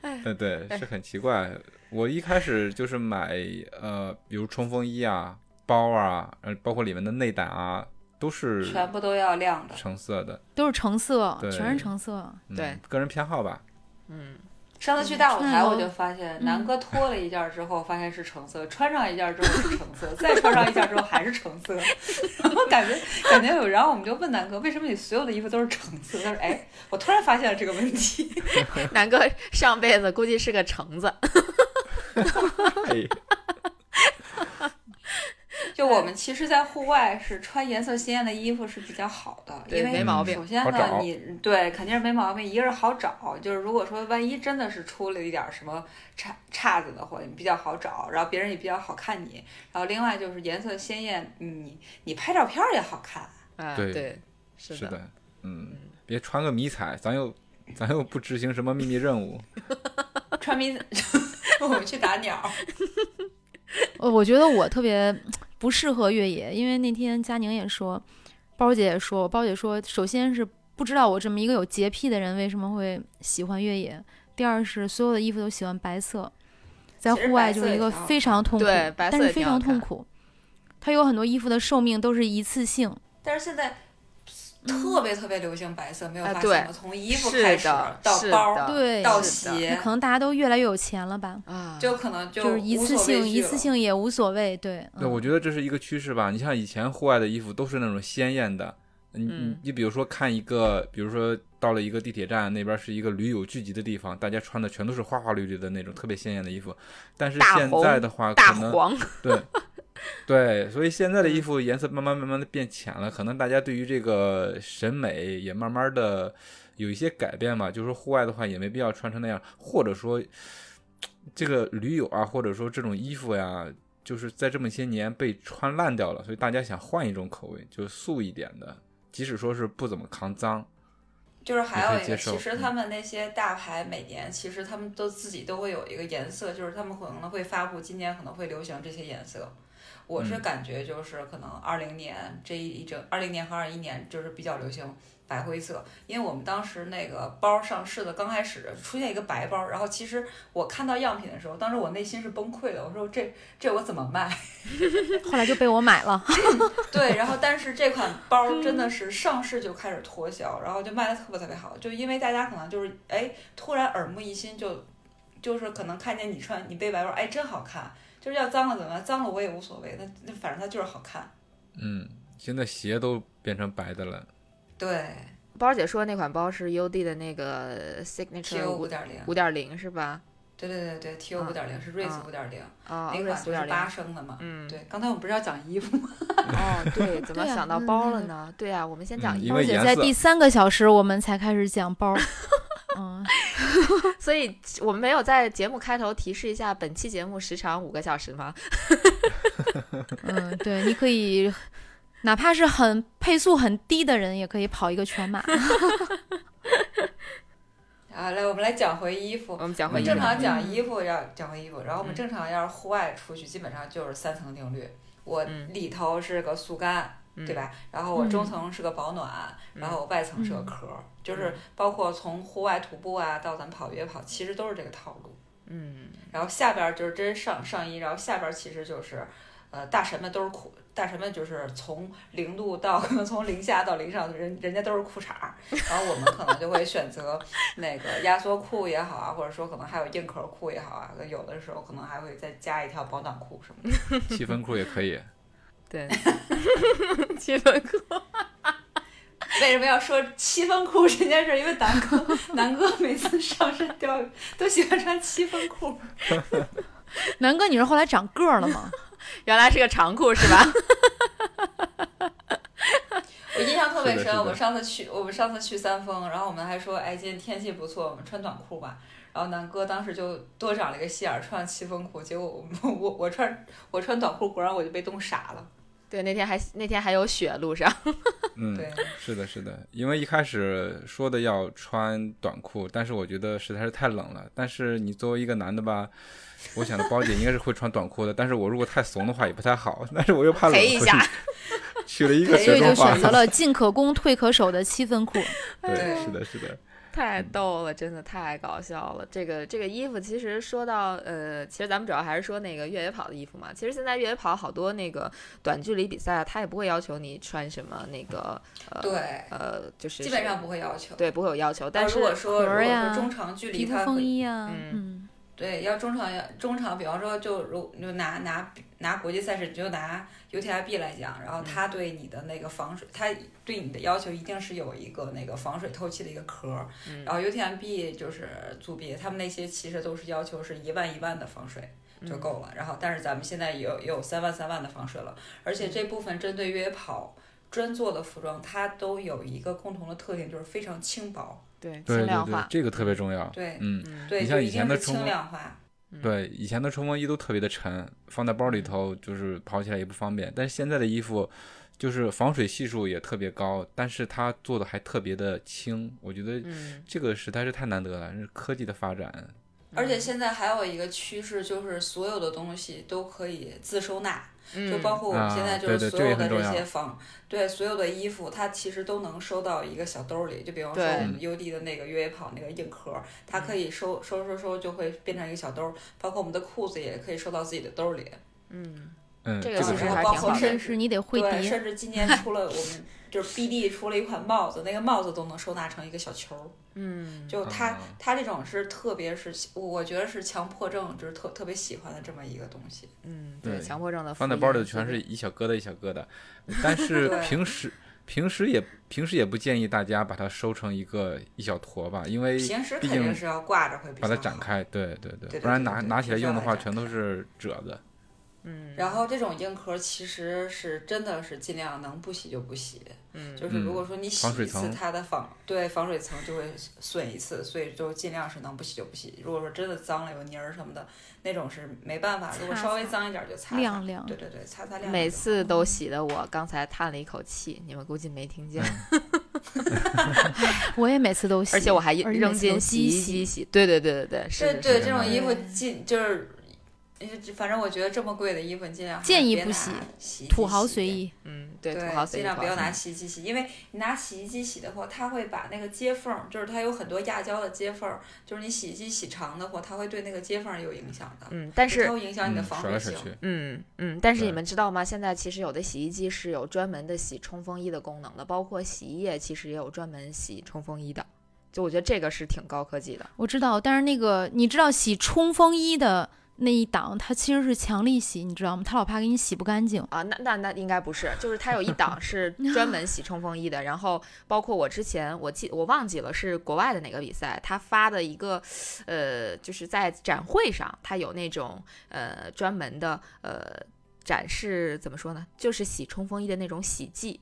对，呃，对，是很奇怪。我一开始就是买呃，比如冲锋衣啊、包啊，呃，包括里面的内胆啊，都是全部都要亮的。橙色的。都是橙色，全是橙色。嗯对，个人偏好吧。嗯，上次去大舞台，嗯我就发现南哥脱了一件之后，发现是橙色；穿上一件之后是橙色，再穿上一件之后还是橙色。(laughs) 然后感觉感觉有，然后我们就问南哥，为什么你所有的衣服都是橙色？他说：“哎，我突然发现了这个问题。(laughs) 南哥上辈子估计是个橙子。(laughs) 哎，(laughs) 就我们其实，在户外是穿颜色鲜艳的衣服是比较好的，因为没毛病首先呢，你对肯定是没毛病，一个是好找，就是如果说万一真的是出了一点什么岔岔子的话，你比较好找，然后别人也比较好看你，然后另外就是颜色鲜艳，你你拍照片儿也好看。啊，对对，是是的，嗯，别穿个迷彩，咱又咱又不执行什么秘密任务。(laughs) 穿迷，(laughs) 我们去打鸟。呃，我觉得我特别不适合越野，因为那天佳宁也说，包姐也说，包姐说，首先是不知道我这么一个有洁癖的人为什么会喜欢越野，第二是所有的衣服都喜欢白色，在户外就是一个非常痛苦，对白色但是非常痛苦。它有很多衣服的寿命都是一次性，但是现在特别特别流行白色，没有发现吗？从衣服开始到包到鞋可，能大家都越来越有钱了吧，啊，就可能就就是一次性一次性也无所谓，对，对，我嗯觉得这是一个趋势吧。你像以前户外的衣服都是那种鲜艳的，你你嗯你比如说看一个，比如说到了一个地铁站，那边是一个驴友聚集的地方，大家穿的全都是花花绿绿的那种特别鲜艳的衣服。但是现在的话，大可能黄，对 (laughs) (laughs) 对，所以现在的衣服颜色慢慢慢慢的变浅了，可能大家对于这个审美也慢慢的有一些改变吧。就是户外的话也没必要穿成那样，或者说这个驴友啊，或者说这种衣服呀，就是在这么些年被穿烂掉了，所以大家想换一种口味，就素一点的，即使说是不怎么扛脏。就是还有一个，其实他们那些大牌每年其实他们都自己都会有一个颜色，就是他们可能会发布今年可能会流行这些颜色。我是嗯。感觉就是可能二零年这一整二零年和二一年就是比较流行白灰色，因为我们当时那个包上市的刚开始出现一个白包，然后其实我看到样品的时候，当时我内心是崩溃的，我说这这我怎么卖？(laughs) 后来就被我买了，(laughs) 对，然后但是这款包真的是上市就开始脱销，然后就卖的特别特别好，就因为大家可能就是哎突然耳目一新就，就是可能看见你穿你背白包，哎真好看，就是要脏了怎么办？脏了我也无所谓，那那反正它就是好看。嗯，现在鞋都变成白的了。对包姐说那款包是 UD 的那个 Signature 五五点零，五点零是吧？对对对对，T O 五点零是锐啊子五点零，啊，那款五点零就是八。升的嘛。嗯，对，刚才我们不是要讲衣服吗？(laughs) 哦，对，怎么想到嗯包了嗯呢？对啊，我们先讲嗯衣服，包姐在第三个小时我们才开始讲包，(laughs) 嗯，(laughs) 所以我们没有在节目开头提示一下，本期节目时长五个小时吗？(laughs) 嗯，对，你可以，哪怕是很配速很低的人，也可以跑一个全马。(laughs) 啊，来，我们来讲回衣服。我们讲回衣服。正常讲衣服要讲回衣服，然后我们嗯正常要是户外出去，基本上就是三层定律。我嗯里头是个速干，嗯对吧？然后我中嗯层是个保暖，嗯然后我外层是个嗯壳儿，就是包括从户外徒步啊到咱跑越野跑，其实都是这个套路。嗯然后下边儿就是真上上衣，然后下边儿其实就是，呃，大神们都是裤，大神们就是从零度到可能 (laughs) 从零下到零上，人人家都是裤衩儿，然后我们可能就会选择 (laughs) 那个压缩裤也好啊，或者说可能还有硬壳裤也好啊，有的时候可能还会再加一条保暖裤什么的。(laughs) 七分裤也可以。对，(laughs) 七分裤。为什么要说七分裤这件事儿？因为南哥南哥每次上身都要都喜欢穿七分裤。(laughs) 南哥，你是后来长个儿了吗？(laughs) 原来是个长裤是吧？我印象特别深，我们上次去，我们上次去三峰，然后我们还说，哎，今天天气不错，我们穿短裤吧。然后南哥当时就多长了一个心眼儿，穿了七分裤，结果我我我穿我穿短裤，果然我就被冻傻了。对，那天还那天还有雪路上。(laughs) 嗯，对，是的，是的，因为一开始说的要穿短裤，但是我觉得实在是太冷了。但是你作为一个男的吧，我想的包姐应该是会穿短裤的，但是我如果太怂的话也不太好，但是我又怕冷，陪一下 (laughs) 去了一个陪所以就选择了 (laughs) 进可攻退可守的七分裤。对是的，是的。太逗了，真的太搞笑了。这个这个衣服，其实说到呃，其实咱们主要还是说那个越野跑的衣服嘛。其实现在越野跑好多那个短距离比赛，他也不会要求你穿什么那个呃对，呃，就是基本上不会要求。对不会有要求，但是如果说如果说中长距离，皮肤风衣啊，嗯嗯，对要中场要中场，比方说就如就拿拿拿国际赛事，就拿 UTMB 来讲，然后嗯。它对你的那个防水，它对你的要求一定是有一个那个防水透气的一个壳儿，嗯。然后 UTMB 就是组别，他们那些其实都是要求是一万一万的防水。嗯。就够了，然后但是咱们现在也有也有三万三万的防水了，而且这部分针对越野跑专做的服装，它都有一个共同的特点，就是非常轻薄。对对对轻量化，，这个特别重要。对嗯，嗯对，你像以前的冲锋量化。对，以前的冲锋衣都特别的沉，放在包里头就是跑起来也不方便。但是现在的衣服，就是防水系数也特别高，但是它做的还特别的轻，我觉得嗯这个实在是太难得了，是科技的发展。而且现在还有一个趋势，就是所有的东西都可以自收纳，就包括我们啊现在就是所有的这些防，对所有的衣服，它其实都能收到一个小兜里。就比方说我们 UD 的那个越野跑那个硬壳，它可以收收收收，就会变成一个小兜儿。包括我们的裤子也可以收到自己的兜里。嗯嗯，这个个其实还挺好的括甚至你得会对，叠，甚至今年出了我们就是 BD 出了一款帽子，那个帽子都能收纳成一个小球儿。嗯就它啊它这种是特别是我觉得是强迫症，就是特特别喜欢的这么一个东西。嗯，对强迫症的放在包里全是一小疙瘩一小疙瘩，但是平时平时也平时也不建议大家把它收成一个一小坨吧，因为平时肯定是要挂着会比较把它展开，对对对对不然拿拿起来用的话全都是褶子。嗯，然后这种硬壳其实是真的是尽量能不洗就不洗，嗯。就是如果说你洗一次它的防对防水层就会损一次，所以就尽量是能不洗就不洗。如果说真的脏了有泥儿什么的，那种是没办法，如果稍微脏一点就擦擦晾晾对对对，擦擦亮。每次都洗的我刚才叹了一口气，你们估计没听见，(laughs) (laughs) 我也每次都洗，而且我还扔进洗衣机机洗。对对对对对，是对这种衣服对尽就是，呃反正我觉得这么贵的衣服，你尽量还是建议不洗洗土豪随意。嗯，对，对，土豪随意，尽量不要拿洗衣机洗，因为你拿洗衣机洗的话，它会把那个接缝儿，就是它有很多压胶的接缝儿，就是你洗衣机洗长的话，它会对那个接缝儿有影响的，嗯，但是它会影响你的嗯，防水性。嗯嗯，但是你们知道吗？现在其实有的洗衣机是有专门的洗冲锋衣的功能的，包括洗衣液其实也有专门洗冲锋衣的。就我觉得这个是挺高科技的。我知道，但是那个你知道洗冲锋衣的那一档，它其实是强力洗，你知道吗？他老怕给你洗不干净。啊，那那那应该不是，就是它有一档是 (laughs) 专门洗冲锋衣的，然后包括我之前我记我忘记了是国外的哪个比赛，他发的一个，呃，就是在展会上，他有那种呃专门的呃展示怎么说呢，就是洗冲锋衣的那种洗剂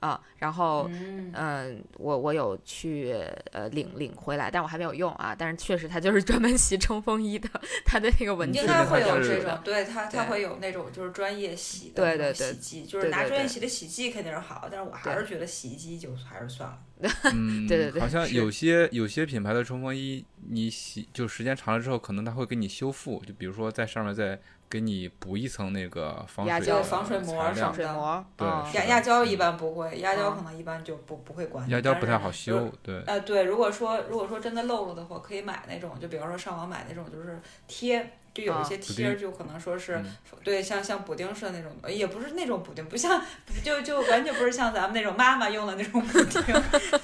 啊，然后嗯，嗯，我我有去呃领领回来，但我还没有用啊。但是确实，它就是专门洗冲锋衣的，它的那个文字应该会有这种，对它它会有那种就是专业洗的对对对洗剂，就是拿专业洗的洗剂肯定是好，但是我还是觉得洗衣机就还是算了。(laughs) 嗯，对对对好像有些有些品牌的冲锋衣，你洗就时间长了之后，可能它会给你修复，就比如说在上面再给你补一层那个防水的防水膜防水膜，对压压胶一般不会，压胶嗯可能一般就不不会管你。压胶不太好修，对，呃，对，如果说如果说真的漏了的话，可以买那种，就比方说上网买那种，就是贴，就有一啊。些贴儿，就可能说是、嗯。对，像像补丁似的那种，呃也不是那种补丁，不像，就就完全不是像咱们那种妈妈用的那种补丁，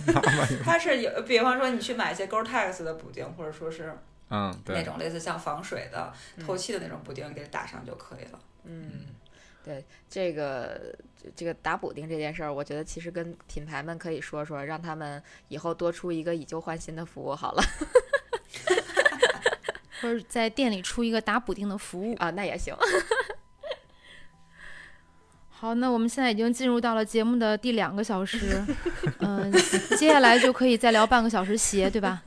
(laughs) 它是有，比方说你去买一些 Gore-Tex 的补丁，或者说是嗯，那，种类似像防水的、透气的那种补丁，给它打上就可以了。嗯，对这个这这个打补丁这件事儿，我觉得其实跟品牌们可以说说，让他们以后多出一个以旧换新的服务好了 (laughs) 或者在店里出一个打补丁的服务。啊，那也行。(laughs) 好，那我们现在已经进入到了节目的第两个小时，(laughs) 嗯、接下来就可以再聊半个小时鞋，对吧？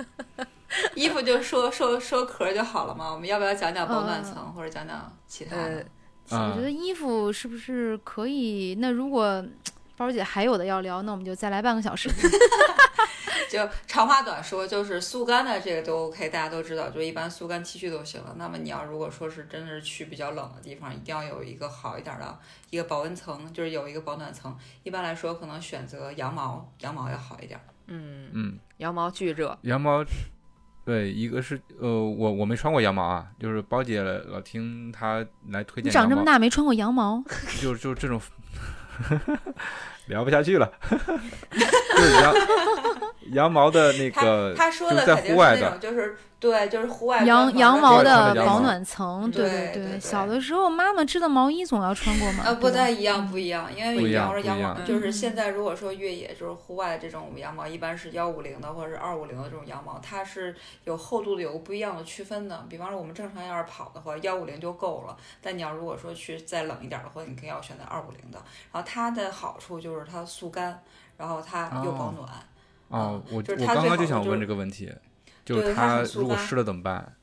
衣服就说说说壳儿就好了嘛，我们要不要讲讲保暖嗯层，或者讲讲其他呃的？，啊我觉得衣服是不是可以？那如果 (tsk) 包姐还有的要聊，那我们就再来半个小时。(laughs) 就长话短说，就是速干的这个都 OK，大家都知道，就一般速干 T 恤都行了。那么你要如果说是真的是去比较冷的地方，一定要有一个好一点的一个保温层，就是有一个保暖层。一般来说，可能选择羊毛，羊毛要好一点。嗯，嗯，羊毛巨热，羊毛，对，一个是呃，我我没穿过羊毛啊，就是包姐老听她来推荐你长这么，大没穿过羊毛，就就这种 (laughs) 聊不下去了，(laughs) 就是羊羊 (laughs) 毛的那个，他说就是在户外的对，就是户外羊羊毛的保暖层，对对对对小的时候妈妈织的毛衣总要穿过嘛。呃，不太一样，不一样，因为羊毛就是嗯现在如果说越野就是户外这种羊毛，一般是幺五零的或者是二五零的这种羊毛，它是有厚度的，有个不一样的区分的。比方说我们正常要是跑的话，幺五零就够了，但你要如果说去再冷一点的话，你可以要选择二五零的。然后它的好处就是它速干，然后它又保哦暖。哦，我就是它最我刚刚就想问好就是这个问题，就它如果湿了怎么办？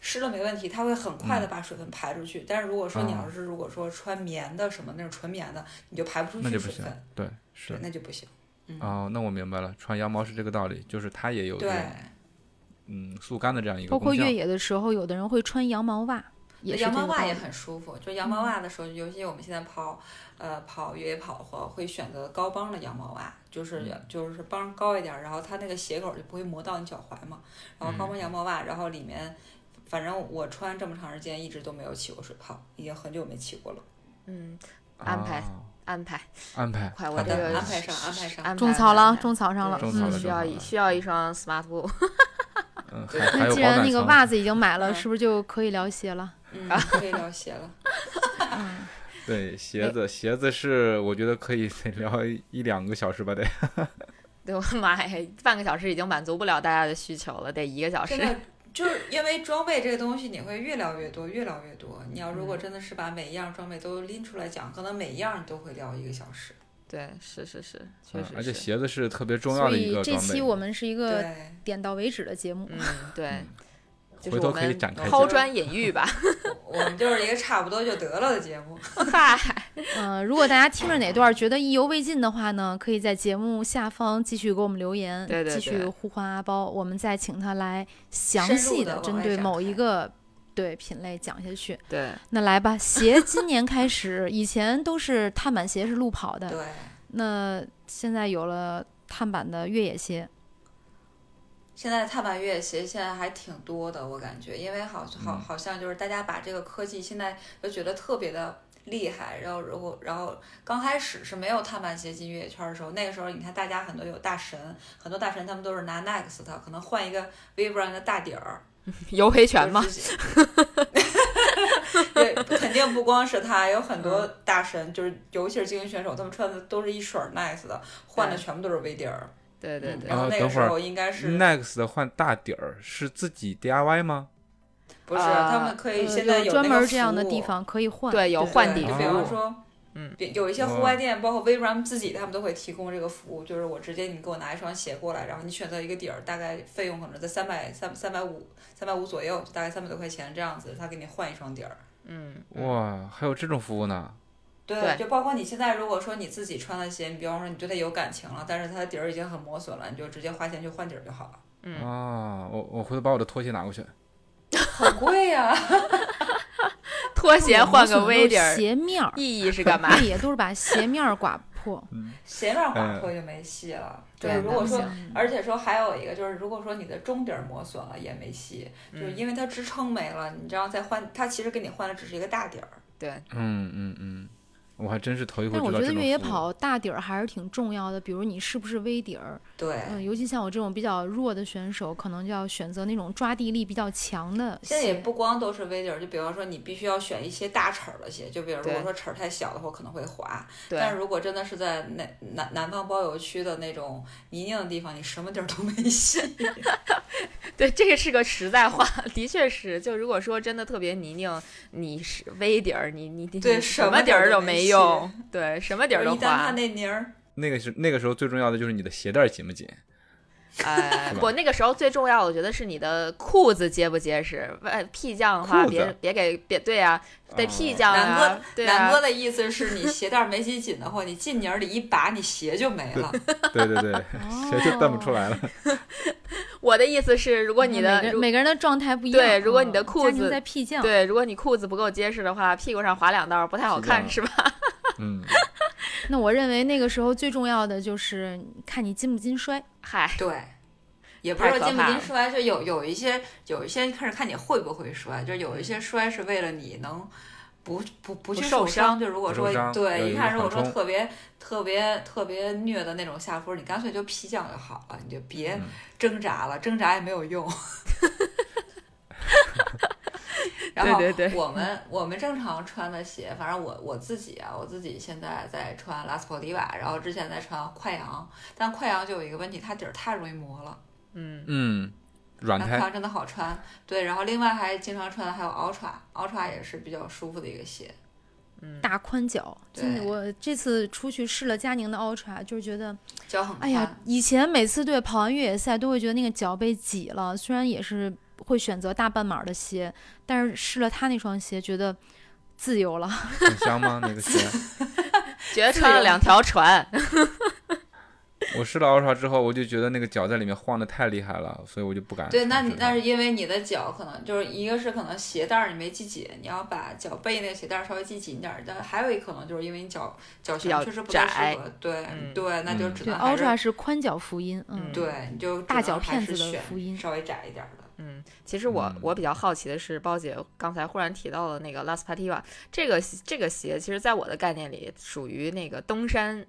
湿了没问题，它会很快的嗯把水分排出去。但是如果说你哦要是如果说穿棉的什么那种纯棉的，你就排不出那就不行去水分，，对，是对，那就不行。嗯，哦，那我明白了，穿羊毛是这个道理，就是它也有这对。嗯速干的这样一个包括越野的时候，有的人会穿羊毛袜，也是羊毛袜也很舒服，就羊毛袜的时候，尤其我们现在跑，呃，跑越野跑的话，会选择高帮的羊毛袜，就是嗯就是帮高一点儿，然后它那个鞋口就不会磨到你脚踝嘛。然后高帮嗯羊毛袜，然后里面，反正我穿这么长时间一直都没有起过水泡，已经很久没起过了。嗯，安排啊安排，安排，快，我好的这个安排上安排上种草了，种草上了。嗯需要一需要一双 smart boot，嗯，那既然那个袜子已经买了，嗯是不是就可以聊鞋了？嗯，可以聊鞋了。(laughs) 嗯，对鞋子，鞋子是我觉得可以得聊一两个小时吧，得。(laughs) 对我的妈呀，半个小时已经满足不了大家的需求了，得一个小时真。的就是因为装备这个东西，你会越聊越多，越聊越多。你要如果嗯真的是把每一样装备都拎出来讲，可能每一样你都会聊一个小时。对，是是是，确实嗯而且。鞋子是特别重要的一以这个装备。期我们是一个，点到为止的节目。嗯，对嗯，就是我回头可以们抛砖引玉吧。(laughs) (laughs) 我们就是一个差不多就得了的节目。嗨，嗯，如果大家听着哪段觉得意犹未尽的话呢，可以在节目下方继续给我们留言，对对继续对呼唤阿包，我们再请他来详细地往针对某一个对品类讲下去。对，那来吧，鞋今年开始，以前都是碳板鞋是路跑的，对，那现在有了碳板的越野鞋，现在碳板越野鞋现在还挺多的，我感觉，因为好好嗯。好像就是大家把这个科技现在都觉得特别的厉害，然后如果然后刚开始是没有碳板鞋进越野圈的时候，那个时候你看大家很多有大神，很多大神他们都是拿 Next 的，可能换一个 Vibram 的大底儿，(laughs) 尤培全吗？对，(laughs) 肯定不光是他，有很多大神，就是尤其是精英选手，他们穿的都是一水儿 Nice 的，换的全部都是 V 底儿。对对对然，后啊等会儿那个时候应该是 Next 的换大底儿是自己 DIY 吗？不是？啊他们可以呃现在有专门这样的地方可以换，对有换底比方说，嗯，有一些户外店，包括 Vibram 自己，他们都会提供这个服务，就是我直接你给我拿一双鞋过来，然后你选择一个底儿，大概费用可能在三百三三百五三百五左右，就大概三百多块钱这样子，他给你换一双底儿。嗯，哇，还有这种服务呢？对，对就包括你现在如果说你自己穿的鞋，你比方说你对它有感情了，但是它的底儿已经很磨损了，你就直接花钱去换底儿就好了。嗯啊，我我回头把我的拖鞋拿过去。(laughs) 很贵呀、(laughs) 拖鞋换个 V 底儿，鞋面儿，意义是干 (laughs) 嘛？越野都是把鞋面儿刮破。鞋面刮破就没戏了。就对如果说，嗯而且说还有一个就是，如果说你的中底儿磨损了也没戏，就是因为它支撑没了，你这样再换，它其实给你换的只是一个大底儿。对，嗯嗯嗯，我还真是头一回但我觉得越野跑大底儿还是挺重要的，比如你是不是微底儿，对，嗯，尤其像我这种比较弱的选手，可能就要选择那种抓地力比较强的鞋。现在也不光都是微底儿，就比方说你必须要选一些大齿儿的鞋，就比如如果说齿儿太小的话可能会滑，对但是如果真的是在南南南方包邮区的那种泥泞的地方，你什么底儿都没戏。(laughs) 对，这个是个实在话，的确是。就如果说真的特别泥泞，你是微底儿，你你你对什么底底儿都没用，对，什么底儿都一旦它滑。那泥儿，那个是那个时候最重要的就是你的鞋带紧不紧。呃，(laughs) 是吧不，那个时候最重要，我觉得是你的裤子结不结实。外屁酱的话，别别给别对啊，得屁哦酱啊南哥，，南哥。的意思是你鞋带没系紧的话，你进泥儿里一拔，你鞋就没了。对对对，(laughs) 鞋就蹬不出来了。(laughs) 我的意思是，如果你的每个人的状态不一样。对如果你的裤子在屁酱，对，如果你裤子不够结实的话，屁股上划两道不太好看，是是吧？嗯，(laughs) 那我认为那个时候最重要的就是看你筋不筋摔。嗨，对，也不是说筋不太可怕了筋摔，就有有一些有一些开始看你会不会摔，就有一些摔是为了你能。不不不去受伤，就如果说对，一看如果说特别特别特别虐的那种下坡，你干脆就劈降就好了，你就别嗯挣扎了，挣扎也没有用。(laughs) 然后对对对我们我们正常穿的鞋，反正我我自己啊，我自己现在在穿拉斯普迪瓦，然后之前在穿快羊，但快羊就有一个问题，它底儿太容易磨了，嗯，嗯，软胎快羊真的好穿。对，然后另外还经常穿的还有 Ultra，Ultra 也是比较舒服的一个鞋。嗯大宽脚，真的，对我这次出去试了佳宁的 Ultra，就是觉得，脚很宽，哎呀，以前每次对跑完越野赛都会觉得那个脚被挤了，虽然也是会选择大半码的鞋，但是试了他那双鞋，觉得自由了。很香吗？那个鞋？(laughs) 觉得穿了两条船，(laughs) 我试了 Ultra 之后，我就觉得那个脚在里面晃的太厉害了，所以我就不敢对。那你那是因为你的脚可能就是一个是可能鞋带儿你没系紧，你要把脚背那个鞋带儿稍微系紧点儿，但还有一可能就是因为你脚脚型确实不太窄适合，对、嗯对，那就只能，Ultra 是宽脚福音，嗯，嗯对，你就大脚片子的是选福音稍微窄一点儿的。嗯，其实我、嗯。我比较好奇的是，包姐刚才忽然提到了那个 Las Pativa 这个这个鞋，其实在我的概念里属于那个登山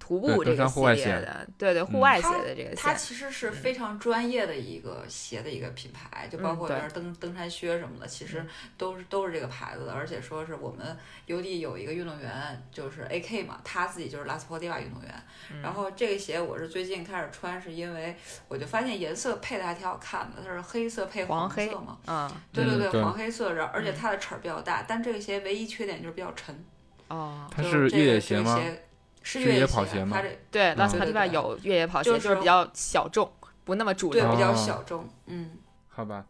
徒步这个系列的，对对，户嗯外鞋的这个它线，其实是非常专业的一个鞋的一个品牌，就包括像登登山靴什么的，其实都是都是这个牌子的。而且说是我们 UD 有一个运动员，就是 AK 嘛，他自己就是拉斯波蒂瓦运动员。嗯然后这个鞋我是最近开始穿，是因为我就发现颜色配的还挺好看的，它是黑色配黄黑色嘛。嗯，对对嗯对黄黑色，然后而且嗯它的齿儿比较大，但这个鞋唯一缺点就是比较沉。哦，它就是这个越野鞋吗？这个鞋是是越野野跑鞋吗它这对嗯，Las 对对 Pativa 对有越野跑鞋，就就是是比较小众，不那么主流。对比较哦小众，嗯。好吧，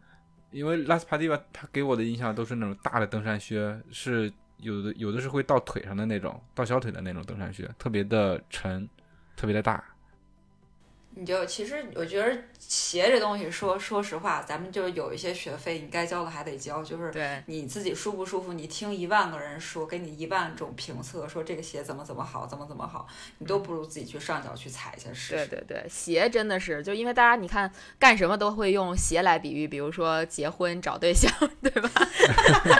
因为拉斯帕蒂巴它给我的印象都是那种大的登山靴，是有的有的是会到腿上的那种，到小腿的那种登山靴，特别的沉，特别的大。你就其实我觉得鞋这东西说说实话，咱们就有一些学费你该交的还得交，就是对，你自己舒不舒服，你听一万个人说，给你一万种评测，说这个鞋怎么怎么好，怎么怎么好，你都不如自己去上脚去踩一下试试。对对对，鞋真的是，就因为大家你看干什么都会用鞋来比喻，比如说结婚找对象，(laughs) 对吧？(laughs)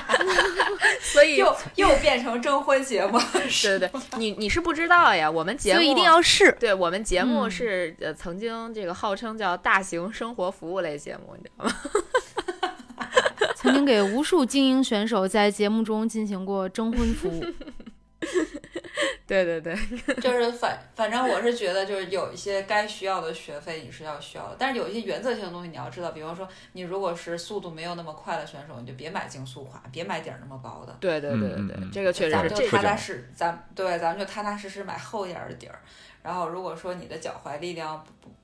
又又变成征婚节目，对对对，你你是不知道呀，我们节目所以一定要试。对我们节目嗯是、呃曾经这个号称叫大型生活服务类节目，你知道吗？(laughs) 曾经给无数精英选手在节目中进行过征婚服务。对对对，(laughs) 就是反反正我是觉得，就是有一些该需要的学费你是要需要的，但是有一些原则性的东西你要知道，比方说你如果是速度没有那么快的选手，你就别买竞速款，别买底儿那么薄的。对对对对对，这个确实咱们就是这踏踏实，咱对，咱们就踏踏实实买厚一点儿的底儿。然后如果说你的脚踝力量不不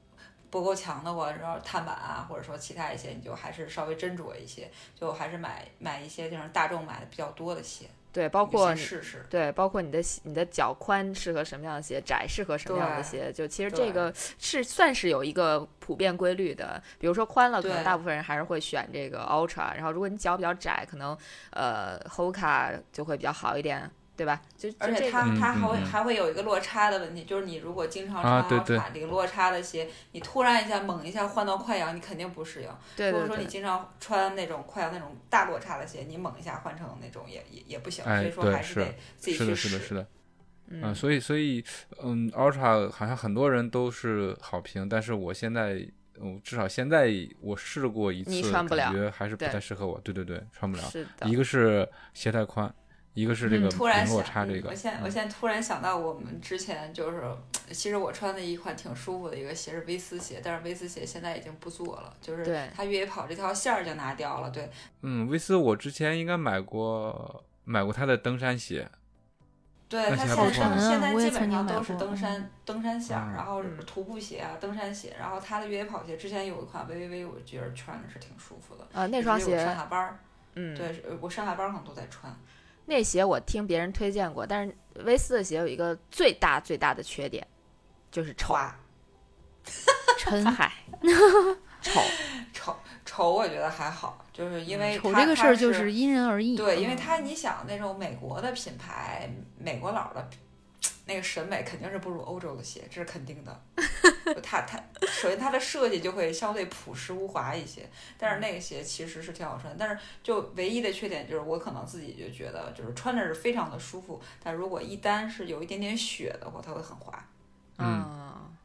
不够强的话，然后碳板啊，或者说其他一些，你就还是稍微斟酌一些，就还是买买一些就是大众买的比较多的鞋，对，包括先试试。对，包括你的鞋你的脚宽适合什么样的鞋，窄适合什么样的鞋，就其实这个是算是有一个普遍规律的。比如说宽了，可能大部分人还是会选这个 Ultra，然后如果你脚比较窄，可能呃 Hoka 就会比较好一点，对吧？就就而且它它还会还会有一个落差的问题，就是你如果经常穿啊对对 Ultra 这个落差的鞋，你突然一下猛一下换到快羊，你肯定不适应。或者说你对对对。经常穿那种快羊那种大落差的鞋，你猛一下换成那种也也也不行，哎所以说还是得自己去是的，是的，试。是的。嗯嗯，所以所以嗯，Ultra 好像很多人都是好评，但是我现在，嗯，至少现在我试过一次，你穿不了感觉还是不太适合我。对对对，穿不了。是的一，个是鞋太宽，一个是这个嗯平突然想，落差这个。嗯我现我嗯现在突然想到，我们之前就是，其实我穿的一款挺舒服的一个鞋是威斯鞋，但是威斯鞋现在已经不做了，就是它越野跑这条线儿就拿掉了。对，嗯，威斯我之前应该买过买过它的登山鞋，对而它现在现在基本上都是登山登山鞋然后嗯徒步鞋啊、登山鞋，然后它的越野跑鞋之前有一款 VVV，我觉得穿着是挺舒服的。啊，那双鞋我上，下班儿，嗯，对，我上下班儿可能都在穿。那鞋我听别人推荐过，但是威斯的鞋有一个最大最大的缺点，就是丑。滑沉嗨，丑，丑丑，我觉得还好，就是因为丑这个事儿就是因人而异。对，因为嗯它你想那种美国的品牌，美国佬的那个审美肯定是不如欧洲的鞋，这是肯定的。就它它首先它的设计就会相对朴实无华一些，但是那个鞋其实是挺好穿，但是就唯一的缺点就是我可能自己就觉得就是穿着是非常的舒服，但如果一单是有一点点雪的话，它会很滑。嗯嗯，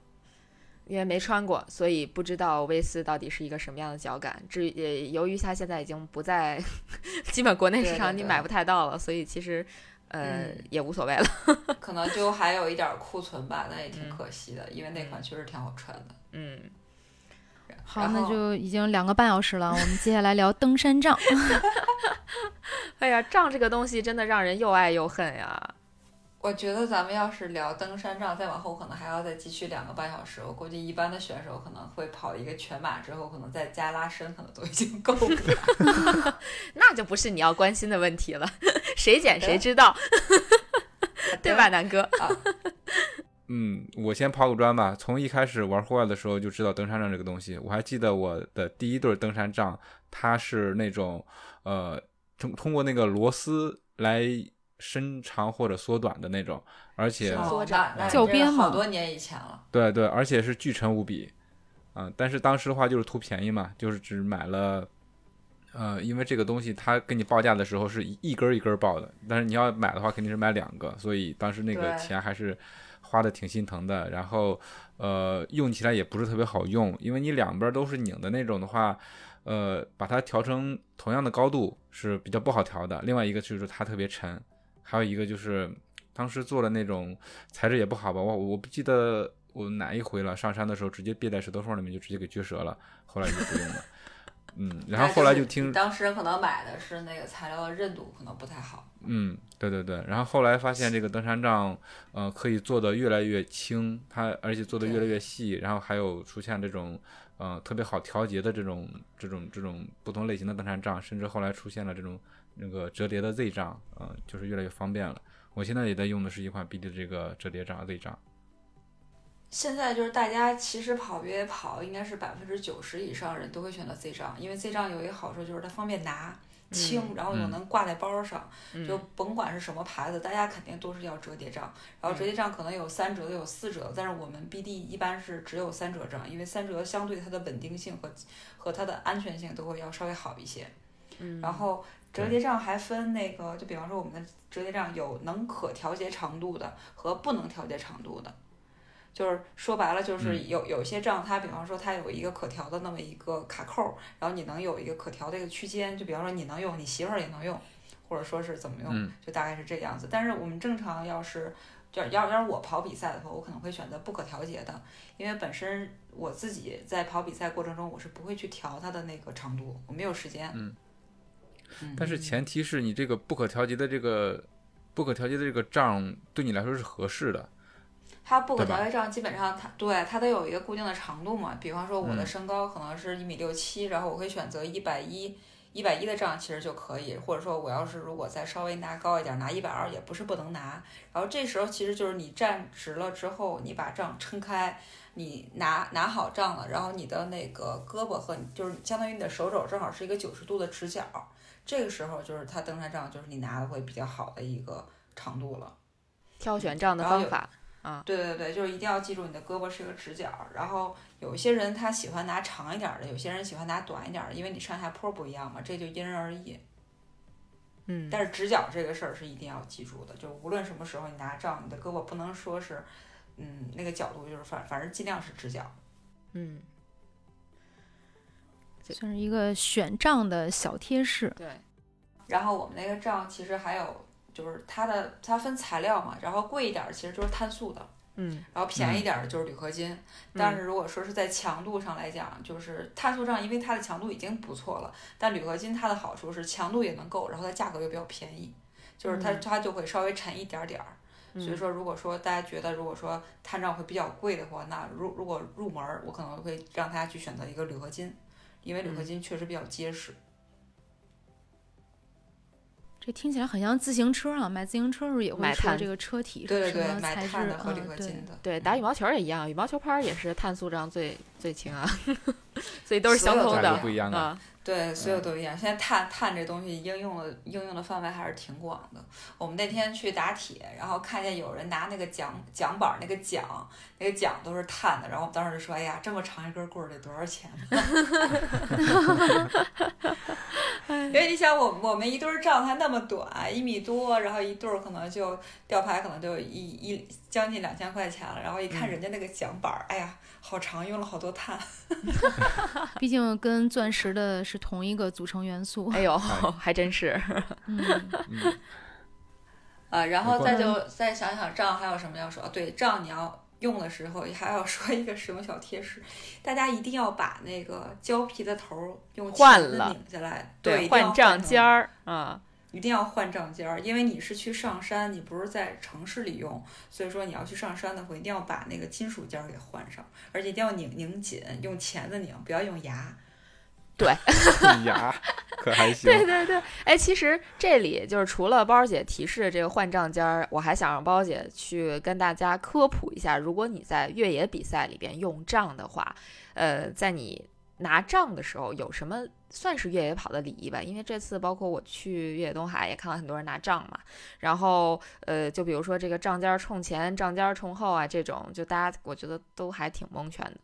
因为没穿过，所以不知道威斯到底是一个什么样的脚感。至于也由于它现在已经不在 (laughs) 基本国内市场，你买不太到了，所以其实呃、嗯也无所谓了。(laughs) 可能就还有一点库存吧，那也挺嗯可惜的，因为那款确实挺好穿的。嗯，好，然后那就已经两个半小时了，我们接下来聊登山杖。(laughs) 哎呀，杖这个东西真的让人又爱又恨呀。(laughs) 我觉得咱们要是聊登山杖，再往后可能还要再继续两个半小时。我估计一般的选手可能会跑一个全马之后，可能再加拉伸，可能都已经够了。那就不是你要关心的问题了，谁捡谁知道，(laughs) 对吧，南哥？啊，嗯，我先抛个砖吧。从一开始玩户外的时候就知道登山杖这个东西。我还记得我的第一对登山杖，它是那种呃通通过那个螺丝来伸长或者缩短的那种，而且哦哦那那脚边好多年以前了。对对，而且是巨沉无比，啊、但是当时的话就是图便宜嘛，就是只买了，呃，因为这个东西它给你报价的时候是一一根儿一根儿报的，但是你要买的话肯定是买两个，所以当时那个钱还是花的挺心疼的。然后，呃，用起来也不是特别好用，因为你两边都是拧的那种的话，呃，把它调成同样的高度是比较不好调的。另外一个就是它特别沉，还有一个就是当时做的那种材质也不好吧，我我不记得我哪一回了，上山的时候直接别在石头缝里面就直接给撅折了，后来就不用了。嗯，然后后来就听你当时可能买的是那个材料的韧度可能不太好。嗯，对对对，然后后来发现这个登山杖，呃，可以做的越来越轻，它而且做的越来越细，然后还有出现这种，呃，特别好调节的这种这种这种不同类型的登山杖，甚至后来出现了这种那个折叠的 Z 杖，呃，就是越来越方便了。我现在也在用的是一款 BD 的这个折叠杖 Z 杖，现在就是大家其实跑越野跑，应该是百分之九十以上人都会选择 Z 账，因为 Z 账有一个好处就是它方便拿。轻，然后又嗯能挂在包上，嗯就甭管是什么牌子，大家肯定都是要折叠杖。然后折叠杖可能有三折的，有四折的，但是我们 BD 一般是只有三折杖，因为三折相对它的稳定性和和它的安全性都会要稍微好一些。嗯然后折叠杖还分那个，就比方说我们的折叠杖有能可调节长度的和不能调节长度的。就是说白了，就是嗯有有一些账，它比方说它有一个可调的那么一个卡扣，然后你能有一个可调的一个区间，就比方说你能用，你媳妇儿也能用，或者说是怎么用，嗯就大概是这个样子。但是我们正常要是要要要是我跑比赛的话，我可能会选择不可调节的，因为本身我自己在跑比赛过程中，我是不会去调它的那个长度，我没有时间。嗯嗯但是前提是你这个不可调节的这个不可调节的这个账对你来说是合适的，它不可调节杖基本上它对它得有一个固定的长度嘛，比方说我的嗯身高可能是一米六七，然后我可以选择一百一。一百一的账其实就可以，或者说我要是如果再稍微拿高一点，拿一百二也不是不能拿。然后这时候其实就是你站直了之后，你把账撑开，你拿拿好账了，然后你的那个胳膊和你就是相当于你的手肘正好是一个九十度的直角，这个时候就是它登山杖就是你拿的会比较好的一个长度了。挑选账的方法，对对对，就是一定要记住你的胳膊是个直角，然后有一些人他喜欢拿长一点儿的，有些人喜欢拿短一点儿的，因为你上下坡不一样嘛，这就因人而异。嗯，但是直角这个事儿是一定要记住的，就无论什么时候你拿杖，你的胳膊不能说是，嗯，那个角度就是反反正尽量是直角。嗯，算是一个选杖的小贴士。对，然后我们那个杖其实还有就是它的它分材料嘛，然后贵一点儿其实就是碳素的，嗯然后便宜一点儿的就是铝合金。但是如果说是在强度上来讲，就是碳素上，因为它的强度已经不错了，但铝合金它的好处是强度也能够，然后它价格又比较便宜，就是它嗯它就会稍微沉一点儿点儿。所以说如果说大家觉得如果说碳照会比较贵的话，那如如果入门儿，我可能会让大家去选择一个铝合金，因为铝合金确实比较结实。这听起来很像自行车啊，买自行车时候也会说这个车体对对对，什么材质买碳的和铝嗯对合金的。对，打羽毛球也一样，羽毛球拍儿也是碳素障最最轻啊，(laughs) 所以都是相通的不一样的啊。对，所有都一样。现在碳碳这东西应用的应用的范围还是挺广的。我们那天去打铁，然后看见有人拿那个桨桨板儿那个桨，那个桨都是碳的，然后我们当时就说：“哎呀，这么长一根棍儿得多少钱呢？” (laughs) 因为你想，我我们一对儿杖才那么短，一米多，然后一对儿可能就吊牌可能就一一将近两千块钱了。然后一看人家那个桨板儿，哎呀，好长，用了好多碳。(laughs) 毕竟跟钻石的是同一个组成元素。哎呦，还真是。(laughs) 嗯，啊，然后再就再想想账还有什么要说？啊对，账你要用的时候还要说一个使用小贴士，大家一定要把那个胶皮的头儿用换钳子了拧下来，对，换账成尖儿啊，一定要换账尖儿，因为你是去上山，你不是在城市里用，所以说你要去上山的话，一定要把那个金属尖儿给换上，而且一定要拧拧紧，用钳子拧，不要用牙。对 (laughs) 牙可还行。(laughs) 对对对，哎，其实这里就是除了包姐提示这个换账尖儿，我还想让包姐去跟大家科普一下，如果你在越野比赛里边用杖的话，呃，在你拿账的时候有什么算是越野跑的礼仪吧？因为这次包括我去越野东海也看到很多人拿账嘛，然后呃，就比如说这个账尖冲前、账尖冲后啊，这种就大家我觉得都还挺蒙圈的。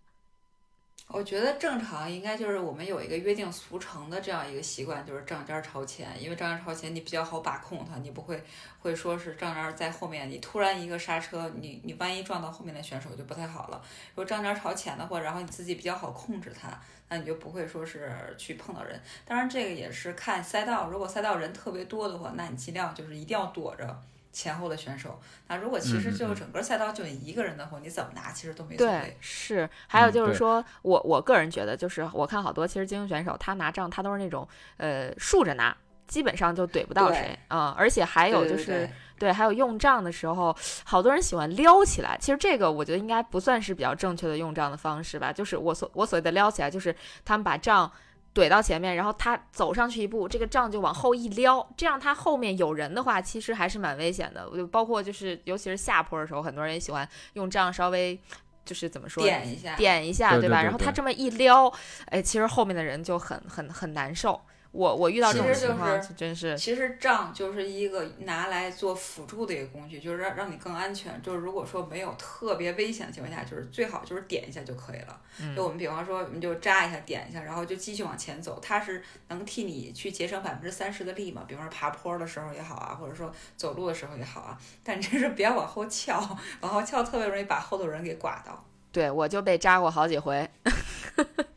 我觉得正常应该就是我们有一个约定俗成的这样一个习惯，就是账尖儿朝前，因为账尖儿朝前你比较好把控它，你不会会说是账尖儿在后面，你突然一个刹车，你你万一撞到后面的选手就不太好了。如果账尖儿朝前的话，然后你自己比较好控制它，那你就不会说是去碰到人。当然这个也是看赛道，如果赛道人特别多的话，那你尽量就是一定要躲着。前后的选手，那如果其实就整个赛道就你一个人的话，你怎么拿其实都没所对，。是，还有就是说，我我个人觉得，就是我看好多其实精英选手，他拿杖他都是那种呃竖着拿，基本上就怼不到谁啊、而且还有就是对对对对，还有用杖的时候，好多人喜欢撩起来。其实这个我觉得应该不算是比较正确的用杖的方式吧。就是我所我所谓的撩起来，就是他们把杖怼到前面，然后他走上去一步，这个杖就往后一撩，这样他后面有人的话，其实还是蛮危险的。我就包括就是尤其是下坡的时候，很多人也喜欢用杖稍微就是怎么说点一下，点一下，吧？对对对对然后他这么一撩，哎，其实后面的人就很很很难受。我我遇到这种其实就情况，真是其实杖就是一个拿来做辅助的一个工具，就是让让你更安全。就是如果说没有特别危险的情况下，就是最好就是点一下就可以了。嗯就我们比方说，我们就扎一下，点一下，然后就继续往前走，它是能替你去节省百分之三十的力嘛。比方说爬坡的时候也好啊，或者说走路的时候也好啊，但真是别往后翘，往后翘特别容易把后头人给刮到。对我就被扎过好几回。(laughs)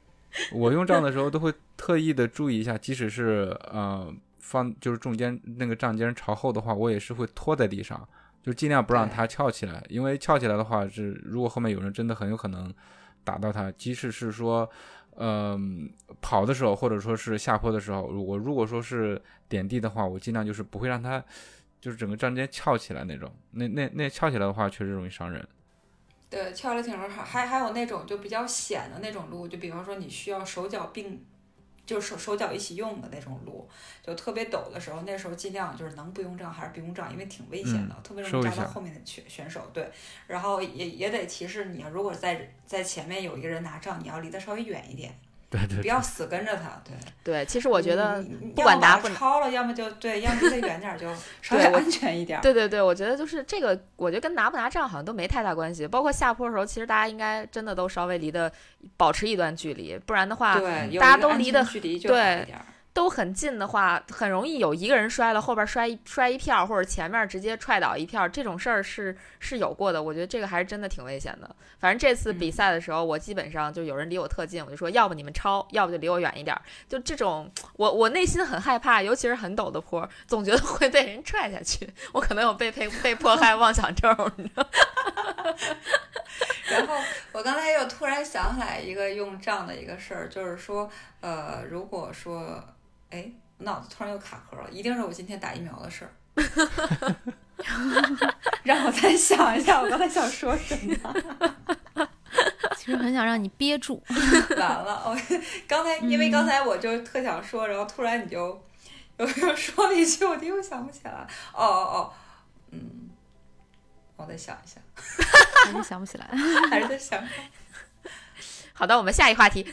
(laughs) 我用杖的时候都会特意的注意一下，即使是呃放就是中间那个杖尖朝后的话，我也是会拖在地上，就尽量不让它翘起来，因为翘起来的话是如果后面有人真的很有可能打到它，即使是说。嗯，跑的时候或者说是下坡的时候，我如果说是点地的话，我尽量就是不会让它就是整个杖尖翘起来那种，那那那翘起来的话确实容易伤人。对，翘了挺多还还还有那种就比较险的那种路，就比方说你需要手脚并，就是手手脚一起用的那种路，就特别陡的时候，那时候尽量就是能不用杖还是不用杖，因为挺危险的，特别容易扎到后面的选选手。对，然后也也得提示你，如果在在前面有一个人拿杖，你要离他稍微远一点，对对不要死跟着他。对，对，其实我觉得不要么把管拿不拿超了，要么就对，要么离他远点儿，就 (laughs) 稍微安全一点儿。对对对，我觉得就是这个，我觉得跟拿不拿账好像都没太大关系。包括下坡的时候，其实大家应该真的都稍微离的保持一段距离，不然的话对，大家都离得距离就对一点儿。都很近的话，很容易有一个人摔了，后边摔一摔一票，或者前面直接踹倒一票，这种事儿是是有过的。我觉得这个还是真的挺危险的。反正这次比赛的时候，我基本上就有人离我特近，我就说要不你们超，要不就离我远一点儿。就这种，我我内心很害怕，尤其是很陡的坡，总觉得会被人踹下去。我可能有被被被迫害妄想症，你知道？然后我刚才又突然想起来一个用杖的一个事儿，就是说，呃，如果说，哎，脑子突然又卡壳了，一定是我今天打疫苗的事儿。(laughs) 让让我再想一下，我刚才想说什么。(laughs) 其实很想让你憋住。(laughs) 完了，我刚才因为刚才我就特想说，然后突然你就又又说了一句，我又想不起来。哦哦哦，嗯，我再想一下，还是想不起来。还是在想。好的，我们下一话题。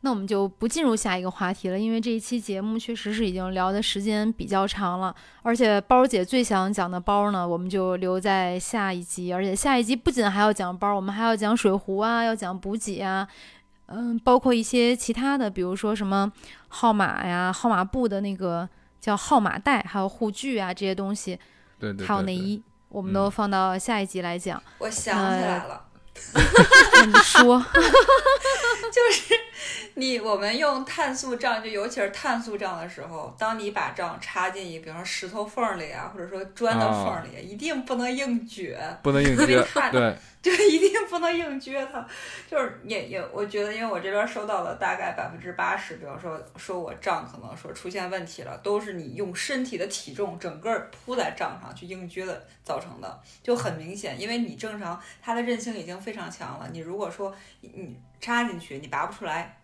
那我们就不进入下一个话题了，因为这一期节目确实是已经聊的时间比较长了，而且包姐最想讲的包呢，我们就留在下一集。而且下一集不仅还要讲包，我们还要讲水壶啊，要讲补给啊，嗯，包括一些其他的，比如说什么号码呀、号码布的那个叫号码带，还有护具啊这些东西，对对，还有内衣，我们都放到下一集来讲。我想起来了，那 (laughs) 你说，(laughs) 就是你我们用碳素杖，就尤其是碳素杖的时候，当你把杖插进一，比方说石头缝里啊，或者说砖的缝里，一定不能硬撅，不能硬因为撅，碳对，就一定不能硬撅它。(laughs) 就是也也，我觉得，因为我这边收到了大概百分之八十，比方说说我账可能说出现问题了，都是你用身体的体重整个铺在账上去硬撅的造成的，就很明显。因为你正常它的韧性已经非常强了，你如果说你插进去，你拔不出来。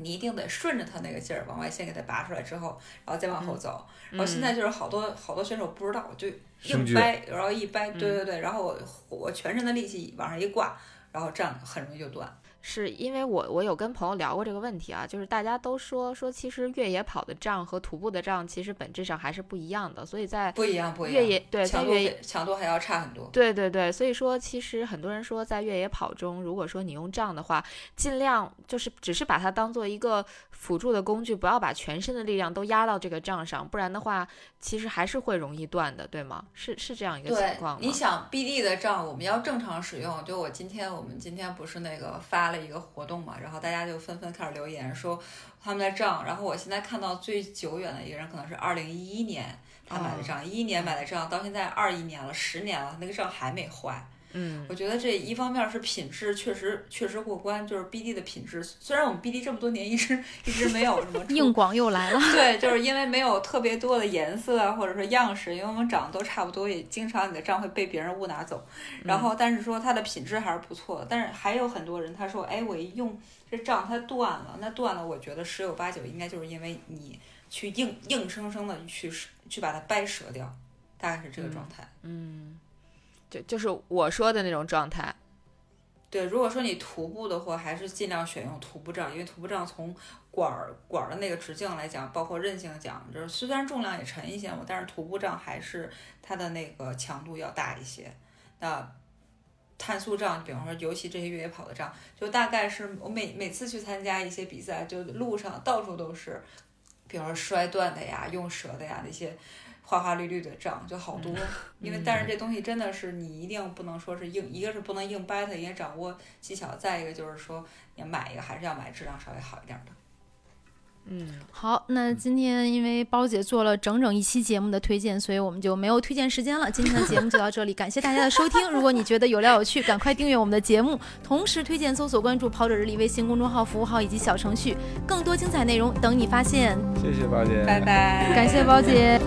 你一定得顺着他那个劲儿往外先给他拔出来之后，然后再往后走。然后现在就是好多好多选手不知道，就硬掰，然后一掰，对对对，然后我我全身的力气往上一挂，然后这样很容易就断。是因为我我有跟朋友聊过这个问题啊，就是大家都说说，其实越野跑的杖和徒步的杖其实本质上还是不一样的，所以在不一样，不一样。越野对在强度越野强度还要差很多。对对对，所以说其实很多人说，在越野跑中，如果说你用杖的话，尽量就是只是把它当做一个辅助的工具，不要把全身的力量都压到这个杖上，不然的话，其实还是会容易断的，对吗？是是这样一个情况，吗？你想 BD 的杖，我们要正常使用。就我今天，我们今天不是那个发了一个活动嘛，然后大家就纷纷开始留言说他们的账。然后我现在看到最久远的一个人可能是二零一一年他买的账，一一年买的账，到现在二一年了，十年了，那个账还没坏。嗯我觉得这一方面是品质确实确实过关，就是 BD 的品质。虽然我们 BD 这么多年一直一直没有什么 (laughs) 硬广又来了。对，就是因为没有特别多的颜色啊，或者说样式，因为我们长得都差不多，也经常你的账会被别人误拿走。然后，但是说它的品质还是不错的。但是还有很多人他说，哎，我一用这账它断了，那断了，我觉得十有八九应该就是因为你去硬硬生生的去去把它掰折掉，大概是这个状态。嗯，就是我说的那种状态。对，如果说你徒步的话，还是尽量选用徒步杖，因为徒步杖从管儿管儿的那个直径来讲，包括韧性讲，就是虽然重量也沉一些嘛，但是徒步杖还是它的那个强度要大一些。那碳素杖，比方说，尤其这些越野跑的杖，就大概是我每每次去参加一些比赛，就路上到处都是，比方说摔断的呀、用折的呀那些。花花绿绿的杖就好多，因为但是这东西真的是你一定不能说是硬，一个是不能硬掰它，也掌握技巧，再一个就是说你买一个还是要买质量稍微好一点的。嗯，好，那今天因为包姐做了整整一期节目的推荐，所以我们就没有推荐时间了。今天的节目就到这里，感谢大家的收听。如果你觉得有料有趣，赶快订阅我们的节目，同时推荐搜索关注“跑者日历”微信公众号、服务号以及小程序，更多精彩内容等你发现。谢谢包姐，拜拜，感谢包姐。